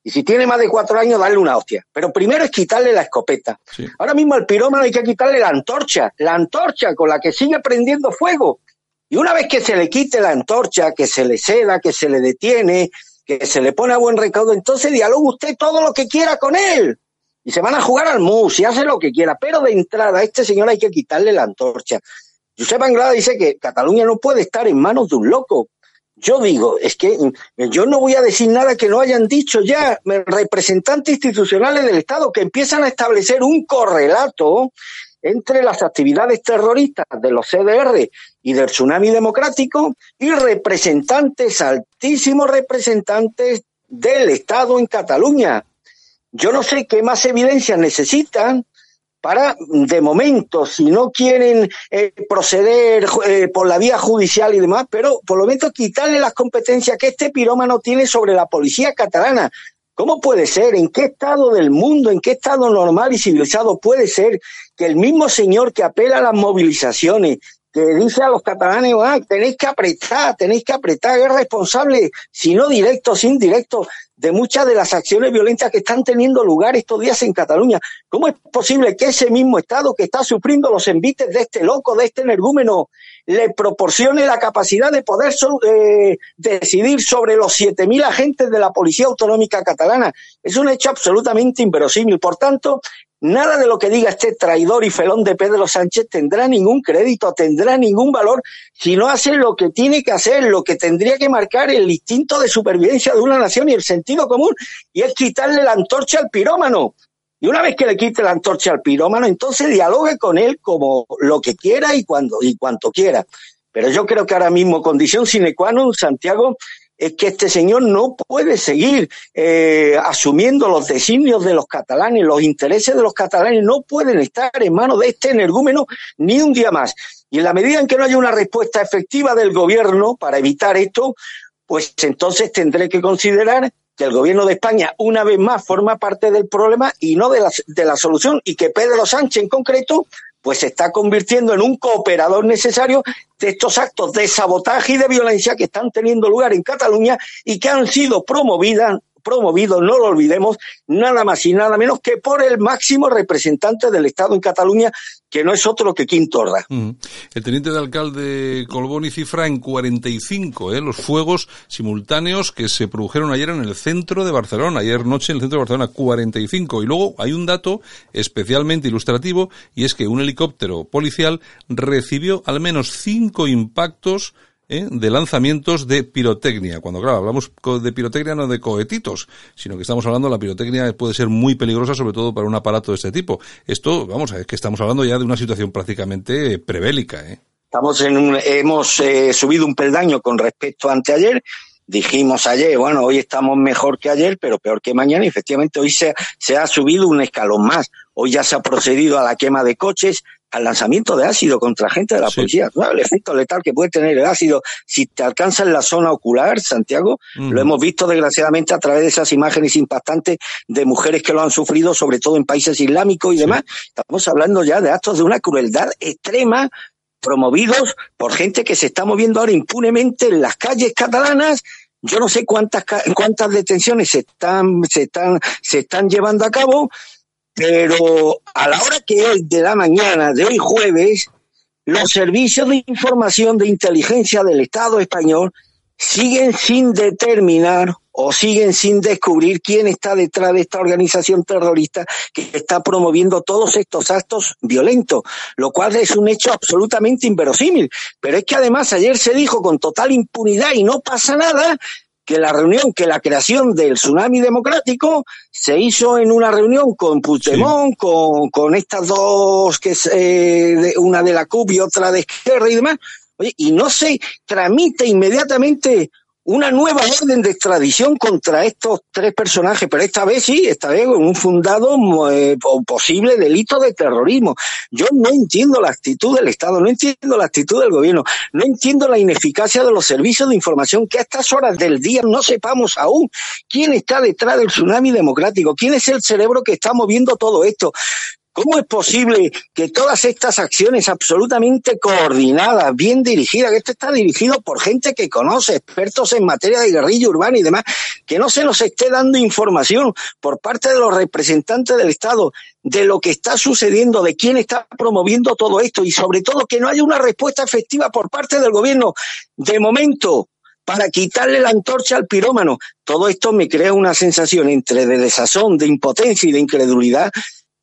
F: Y si tiene más de cuatro años, darle una hostia. Pero primero es quitarle la escopeta. Ahora mismo al pirómano hay que quitarle la antorcha, la antorcha con la que sigue prendiendo fuego. Y una vez que se le quite la antorcha, que se le ceda, que se le detiene, que se le pone a buen recaudo, entonces dialogue usted todo lo que quiera con él y se van a jugar al mus y hace lo que quiera, pero de entrada a este señor hay que quitarle la antorcha. Josep Anglada dice que Cataluña no puede estar en manos de un loco. Yo digo, es que mm, yo no voy a decir nada que no hayan dicho ya representantes institucionales del Estado que empiezan a establecer un correlato entre las actividades terroristas de los CDR y del Tsunami Democrático y representantes, altísimos representantes del Estado en Cataluña. Yo no sé qué más evidencias necesitan para, de momento, si no quieren eh, proceder eh, por la vía judicial y demás, pero por lo menos quitarle las competencias que este pirómano tiene sobre la policía catalana. ¿Cómo puede ser? ¿En qué estado del mundo, en qué estado normal y civilizado puede ser que el mismo señor que apela a las movilizaciones, que dice a los catalanes, ah, tenéis que apretar, tenéis que apretar, es responsable, si no directo, sin directo, de muchas de las acciones violentas que están teniendo lugar estos días en Cataluña. ¿Cómo es posible que ese mismo Estado que está sufriendo los envites de este loco, de este energúmeno, le proporcione la capacidad de poder eh, decidir sobre los 7.000 agentes de la Policía Autonómica Catalana? Es un hecho absolutamente inverosímil. Por tanto, Nada de lo que diga este traidor y felón de Pedro Sánchez tendrá ningún crédito, tendrá ningún valor si no hace lo que tiene que hacer, lo que tendría que marcar el instinto de supervivencia de una nación y el sentido común, y es quitarle la antorcha al pirómano. Y una vez que le quite la antorcha al pirómano, entonces dialogue con él como lo que quiera y cuando y cuanto quiera. Pero yo creo que ahora mismo, condición sine qua non, Santiago, es que este señor no puede seguir eh, asumiendo los designios de los catalanes, los intereses de los catalanes no pueden estar en manos de este energúmeno ni un día más. Y en la medida en que no haya una respuesta efectiva del gobierno para evitar esto, pues entonces tendré que considerar que el gobierno de España una vez más forma parte del problema y no de la, de la solución y que Pedro Sánchez en concreto pues se está convirtiendo en un cooperador necesario de estos actos de sabotaje y de violencia que están teniendo lugar en Cataluña y que han sido promovidas promovido, no lo olvidemos, nada más y nada menos que por el máximo representante del Estado en Cataluña, que no es otro que Quintorra.
B: El teniente de alcalde Colboni cifra en 45 ¿eh? los fuegos simultáneos que se produjeron ayer en el centro de Barcelona, ayer noche en el centro de Barcelona, 45. Y luego hay un dato especialmente ilustrativo y es que un helicóptero policial recibió al menos cinco impactos ¿eh? de lanzamientos de pirotecnia. Cuando, claro, hablamos de pirotecnia no de cohetitos, sino que estamos hablando, la pirotecnia puede ser muy peligrosa, sobre todo para un aparato de este tipo. Esto, vamos, es que estamos hablando ya de una situación prácticamente prebélica. ¿eh?
F: Estamos en un, hemos eh, subido un peldaño con respecto a anteayer. Dijimos ayer, bueno, hoy estamos mejor que ayer, pero peor que mañana. Y efectivamente, hoy se, se ha subido un escalón más. Hoy ya se ha procedido a la quema de coches, al lanzamiento de ácido contra gente de la policía. El efecto letal que puede tener el ácido si te alcanza en la zona ocular, Santiago, lo hemos visto desgraciadamente a través de esas imágenes impactantes de mujeres que lo han sufrido, sobre todo en países islámicos y demás. Estamos hablando ya de actos de una crueldad extrema promovidos por gente que se está moviendo ahora impunemente en las calles catalanas yo no sé cuántas cuántas detenciones se están se están se están llevando a cabo pero a la hora que hoy de la mañana, de hoy jueves, los servicios de información de inteligencia del Estado español siguen sin determinar o siguen sin descubrir quién está detrás de esta organización terrorista que está promoviendo todos estos actos violentos, lo cual es un hecho absolutamente inverosímil. Pero es que además ayer se dijo con total impunidad y no pasa nada que la reunión, que la creación del tsunami democrático se hizo en una reunión con Puigdemont, con, con estas dos, que es eh, una de la CUP y otra de izquierda y demás, oye, y no se tramite inmediatamente una nueva orden de extradición contra estos tres personajes, pero esta vez sí, esta vez con un fundado eh, posible delito de terrorismo. Yo no entiendo la actitud del Estado, no entiendo la actitud del gobierno, no entiendo la ineficacia de los servicios de información que a estas horas del día no sepamos aún quién está detrás del tsunami democrático, quién es el cerebro que está moviendo todo esto. ¿Cómo es posible que todas estas acciones absolutamente coordinadas, bien dirigidas, que esto está dirigido por gente que conoce, expertos en materia de guerrilla urbana y demás, que no se nos esté dando información por parte de los representantes del Estado de lo que está sucediendo, de quién está promoviendo todo esto y sobre todo que no haya una respuesta efectiva por parte del gobierno de momento para quitarle la antorcha al pirómano. Todo esto me crea una sensación entre de desazón, de impotencia y de incredulidad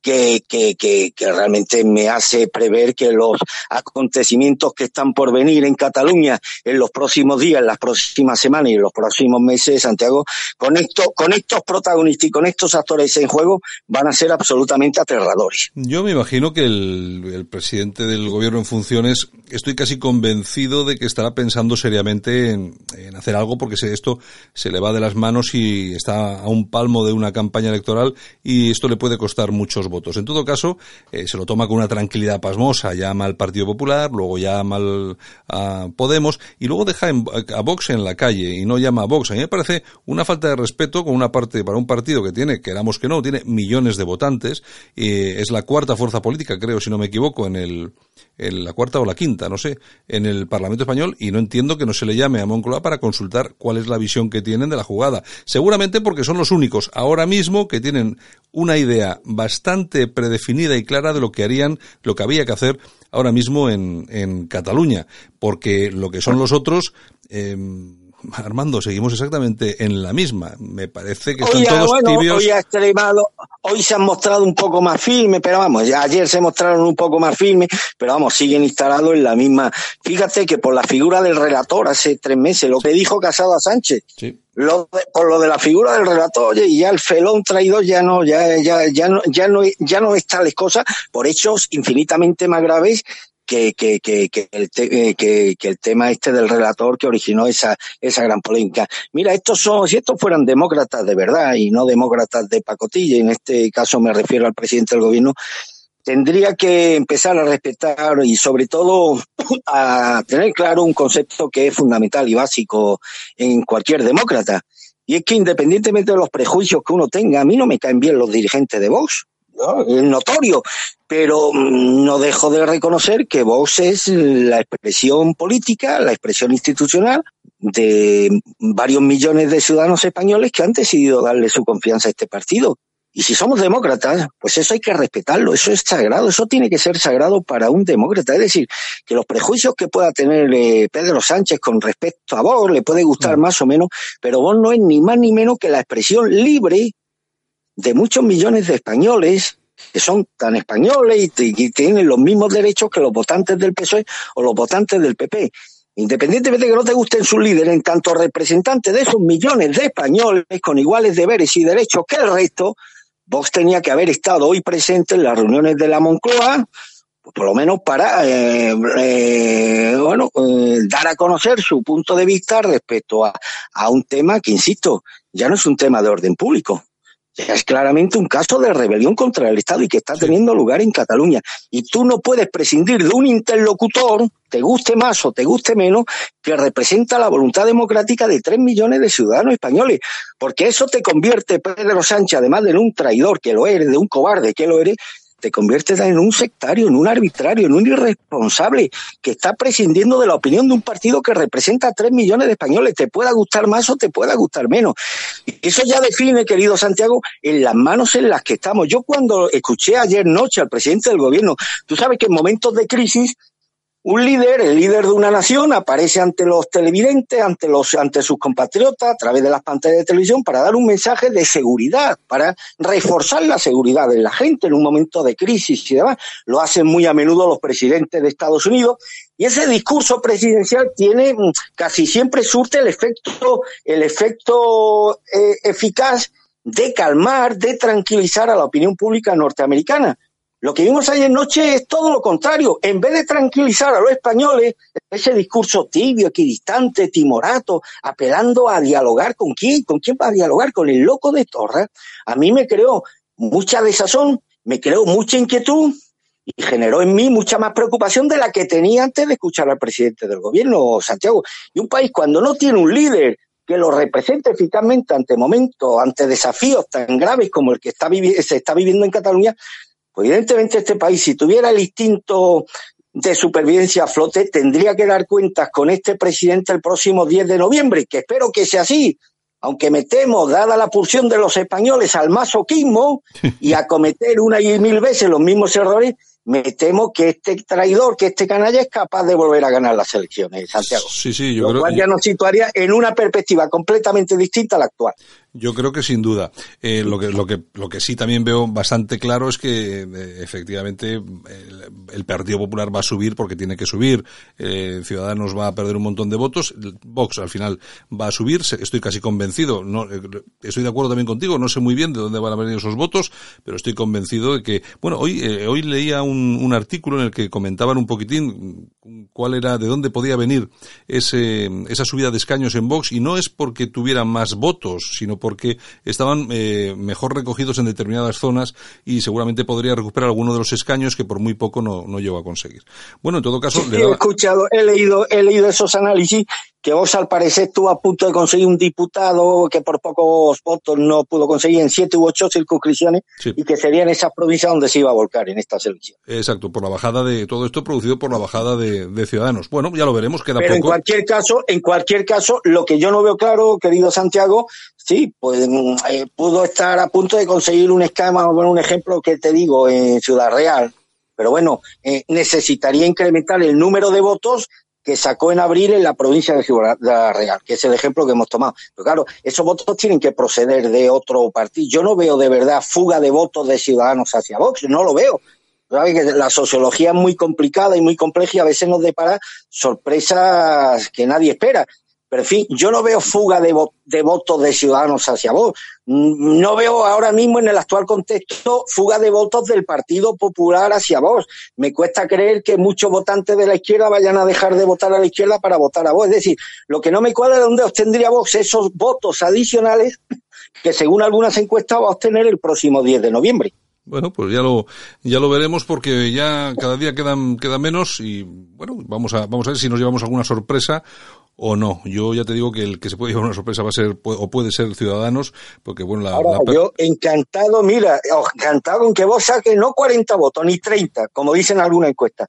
F: que, que, que, realmente me hace prever que los acontecimientos que están por venir en Cataluña en los próximos días, en las próximas semanas y en los próximos meses, Santiago, con, esto, con estos protagonistas y con estos actores en juego van a ser absolutamente aterradores.
B: Yo me imagino que el, presidente del gobierno en funciones, estoy casi convencido de que estará pensando seriamente en, en hacer algo porque esto se le va de las manos y está a un palmo de una campaña electoral y esto le puede costar muchos votos. En todo caso, eh, se lo toma con una tranquilidad pasmosa, llama al Partido Popular, luego llama al, a Podemos y luego deja a Vox en la calle y no llama a Vox. A mí me parece una falta de respeto con una parte para un partido que tiene, queramos que no, tiene millones de votantes, y es la cuarta fuerza política, creo, si no me equivoco, en el en la cuarta o la quinta, no sé, en el Parlamento español y no entiendo que no se le llame a Moncloa para consultar cuál es la visión que tienen de la jugada. Seguramente porque son los únicos ahora mismo que tienen una idea bastante predefinida y clara de lo que harían, lo que había que hacer ahora mismo en, en Cataluña, porque lo que son los otros, eh, Armando, seguimos exactamente en la misma. Me parece que están todos tibios.
F: Hoy, ha extremado, hoy se han mostrado un poco más firmes, pero vamos, ya ayer se mostraron un poco más firmes, pero vamos, siguen instalados en la misma. Fíjate que por la figura del relator hace tres meses, lo que dijo Casado a Sánchez. Lo por lo de la figura del relator, oye, y ya el felón traidor ya no, ya, ya, ya no, ya no, ya no es tales cosas por hechos infinitamente más graves que, que, que, el eh, que, el tema este del relator que originó esa, esa gran polémica. Mira, estos son, si estos fueran demócratas de verdad y no demócratas de pacotilla, en este caso me refiero al presidente del gobierno, tendría que empezar a respetar y sobre todo a tener claro un concepto que es fundamental y básico en cualquier demócrata. Y es que independientemente de los prejuicios que uno tenga, a mí no me caen bien los dirigentes de Vox es notorio, pero mm, no dejo de reconocer que Vox es la expresión política, la expresión institucional de varios millones de ciudadanos españoles que han decidido darle su confianza a este partido. Y si somos demócratas, pues eso hay que respetarlo, eso es sagrado, eso tiene que ser sagrado para un demócrata. Es decir, que los prejuicios que pueda tener eh, Pedro Sánchez con respecto a vos le puede gustar mm. más o menos, pero vos no es ni más ni menos que la expresión libre de muchos millones de españoles que son tan españoles y, tienen los mismos derechos que los votantes del PSOE o los votantes del PP. Independientemente de que no te gusten sus líderes, en tanto representantes de esos millones de españoles con iguales deberes y derechos que el resto, Vox tenía que haber estado hoy presente en las reuniones de la Moncloa, por lo menos para eh, eh, bueno eh, dar a conocer su punto de vista respecto a, a un tema que, insisto, ya no es un tema de orden público, es claramente un caso de rebelión contra el Estado y que está teniendo lugar en Cataluña. Y tú no puedes prescindir de un interlocutor, te guste más o te guste menos, que representa la voluntad democrática de tres millones de ciudadanos españoles. Porque eso te convierte, Pedro Sánchez, además de un traidor que lo eres, de un cobarde que lo eres, te conviertes en un sectario, en un arbitrario, en un irresponsable que está prescindiendo de la opinión de un partido que representa a tres millones de españoles. Te pueda gustar más o te pueda gustar menos. Eso ya define, querido Santiago, en las manos en las que estamos. Yo cuando escuché ayer noche al presidente del gobierno, tú sabes que en momentos de crisis un líder, el líder de una nación, aparece ante los televidentes, ante los, ante sus compatriotas, a través de las pantallas de televisión, para dar un mensaje de seguridad, para reforzar la seguridad de la gente en un momento de crisis y demás. Lo hacen muy a menudo los presidentes de Estados Unidos. Y ese discurso presidencial tiene mm, casi siempre surte el efecto, el efecto eh, eficaz de calmar, de tranquilizar a la opinión pública norteamericana lo que vimos ayer noche es todo lo contrario. En vez de tranquilizar a los españoles, ese discurso tibio, equidistante, timorato, apelando a dialogar con quién, con quién va a dialogar, con el loco de Torres, a mí me creó mucha desazón, me creó mucha inquietud y generó en mí mucha más preocupación de la que tenía antes de escuchar al presidente del gobierno, Santiago. Y un país cuando no tiene un líder que lo represente eficazmente ante momentos, ante desafíos tan graves como el que está se está viviendo en Cataluña, evidentemente este país, si tuviera el instinto de supervivencia a flote, tendría que dar cuentas con este presidente el próximo 10 de noviembre, que espero que sea así, aunque me temo, dada la pulsión de los españoles al masoquismo y a cometer una y mil veces los mismos errores, me temo que este traidor, que este canalla es capaz de volver a ganar las elecciones, Santiago.
B: Sí, sí, yo
F: Lo
B: creo
F: cual ya nos situaría en una perspectiva completamente distinta a la actual.
B: Yo creo que sin duda. Eh, lo que lo que lo que sí también veo bastante claro es que eh, efectivamente el, Partido Popular va a subir porque tiene que subir. Eh, Ciudadanos va a perder un montón de votos. Vox al final va a subir. Estoy casi convencido. No, estoy de acuerdo también contigo. No sé muy bien de dónde van a venir esos votos, pero estoy convencido de que bueno hoy hoy leía un, un artículo en el que comentaban un poquitín cuál era de dónde podía venir ese esa subida de escaños en Vox y no es porque tuvieran más votos, sino porque estaban eh, mejor recogidos en determinadas zonas y seguramente podría recuperar alguno de los escaños que por muy poco no, no llegó a conseguir. Bueno, en todo caso...
F: He escuchado, he leído, he leído esos análisis que vos al parecer estuvo a punto de conseguir un diputado que por pocos votos no pudo conseguir en siete u ocho circunscripciones y que sería en esas provincias donde se iba a volcar en esta selección.
B: Exacto, por la bajada de todo esto producido por la bajada de, ciudadanos. Bueno, ya lo veremos, queda
F: Pero
B: poco.
F: en cualquier caso, en cualquier caso, lo que yo no veo claro, querido Santiago, sí, pues mm, eh, pudo estar a punto de conseguir un esquema, bueno, un ejemplo que te digo en Ciudad Real, pero bueno, eh, necesitaría incrementar el número de votos que sacó en abril en la provincia de Ciudad Real, que es el ejemplo que hemos tomado. Pero claro, esos votos tienen que proceder de otro partido. Yo no veo de verdad fuga de votos de ciudadanos hacia Vox, no lo veo. Que la sociología es muy complicada y muy compleja y a veces nos depara sorpresas que nadie espera. Pero en fin, yo no veo fuga de, de votos de ciudadanos hacia vos. No veo ahora mismo en el actual contexto fuga de votos del Partido Popular hacia vos. Me cuesta creer que muchos votantes de la izquierda vayan a dejar de votar a la izquierda para votar a vos. Es decir, lo que no me cuadra es dónde obtendría vos esos votos adicionales que según algunas encuestas va a obtener el próximo 10 de noviembre.
B: Bueno, pues ya lo, ya lo veremos porque ya cada día quedan, quedan menos y bueno, vamos a, vamos a ver si nos llevamos alguna sorpresa o no. Yo ya te digo que el que se puede llevar una sorpresa va a ser o puede ser Ciudadanos, porque bueno, la,
F: Ahora, yo encantado, mira, encantado en que vos saques no 40 votos ni 30, como dicen en alguna encuesta.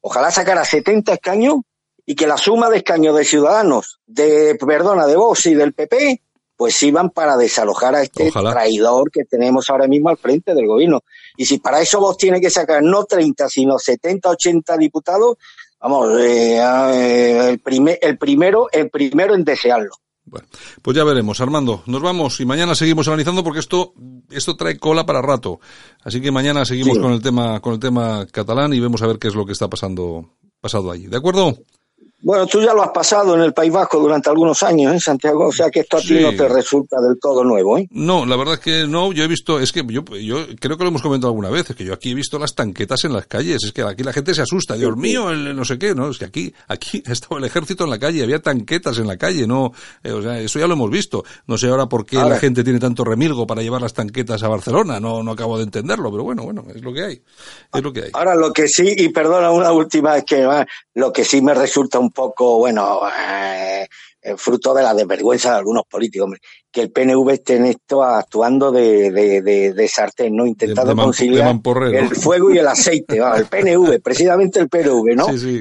F: Ojalá sacara 70 escaños y que la suma de escaños de Ciudadanos, de perdona, de Vox y del PP, pues iban para desalojar a este traidor que tenemos ahora mismo al frente del gobierno. Y si para eso vos tiene que sacar no 30, sino 70, 80 diputados, vamos, eh, eh, el, primer, el, primero, el primero en desearlo.
B: Bueno, pues ya veremos, Armando. Nos vamos y mañana seguimos analizando porque esto esto trae cola para rato. Así que mañana seguimos con el tema con el tema catalán y vemos a ver qué es lo que está pasando pasado allí. ¿De acuerdo?
F: Bueno, tú ya lo has pasado en el País Vasco durante algunos años, ¿eh, Santiago? O sea que esto a ti no te resulta del todo nuevo, ¿eh?
B: No, la verdad es que no. Yo he visto, es que yo, yo creo que lo hemos comentado alguna vez, es que yo aquí he visto las tanquetas en las calles. Es que aquí la gente se asusta. Dios mío, el, no sé qué, ¿no? Es que aquí, aquí estaba el ejército en la calle, había tanquetas en la calle, ¿no? Eh, o sea, eso ya lo hemos visto. No sé ahora por qué la gente tiene tanto remilgo para llevar las tanquetas a Barcelona. No, no acabo de entenderlo, pero bueno, bueno, es lo que hay. Es lo que hay.
F: Ahora, lo que sí, y perdona una última, es que ah, lo que sí me resulta un poco, bueno, eh, fruto de la desvergüenza de algunos políticos, que el PNV esté en esto actuando de, de, sartén, ¿no? Intentando conciliar el fuego y el aceite, el PNV, precisamente el PNV, ¿no?
B: Sí, sí.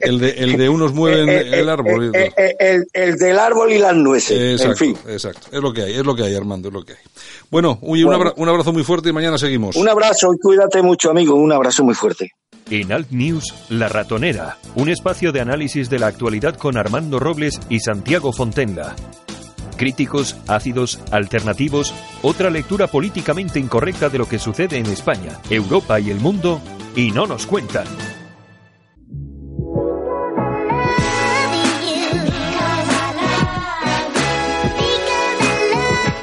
B: el, de, el de unos mueven eh, eh, el árbol.
F: El, el, del árbol y las nueces,
B: exacto,
F: en fin.
B: Exacto, es lo que hay, es lo que hay, Armando, es lo que hay. Bueno, uy, un, abrazo muy fuerte y mañana seguimos.
F: Un abrazo y cuídate mucho, amigo, un abrazo muy fuerte.
A: En Alt News, La Ratonera, un espacio de análisis de la actualidad con Armando Robles y Santiago Fontenla. Críticos, ácidos, alternativos, otra lectura políticamente incorrecta de lo que sucede en España, Europa y el mundo, y no nos cuentan.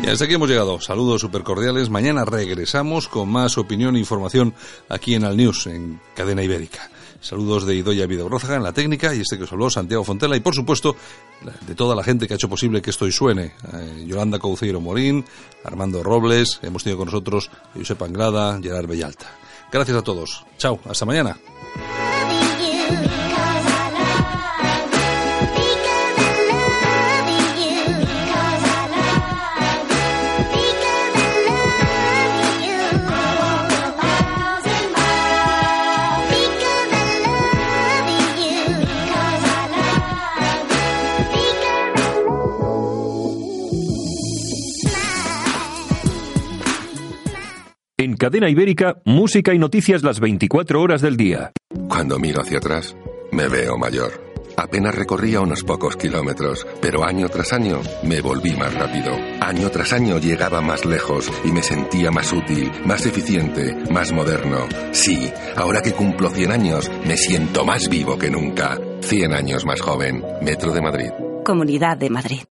B: Y hasta aquí hemos llegado. Saludos super cordiales. Mañana regresamos con más opinión e información aquí en Al News, en Cadena Ibérica. Saludos de Idoya Vidobrozaga en la técnica y este que os habló, Santiago Fontela, y por supuesto de toda la gente que ha hecho posible que esto suene. Eh, Yolanda Cauceiro Morín, Armando Robles, hemos tenido con nosotros a Josep Anglada, Gerard Bellalta. Gracias a todos. Chao, hasta mañana.
A: En Cadena Ibérica, música y noticias las 24 horas del día.
D: Cuando miro hacia atrás, me veo mayor. Apenas recorría unos pocos kilómetros, pero año tras año me volví más rápido. Año tras año llegaba más lejos y me sentía más útil, más eficiente, más moderno. Sí, ahora que cumplo 100 años, me siento más vivo que nunca. 100 años más joven. Metro de Madrid.
H: Comunidad de Madrid.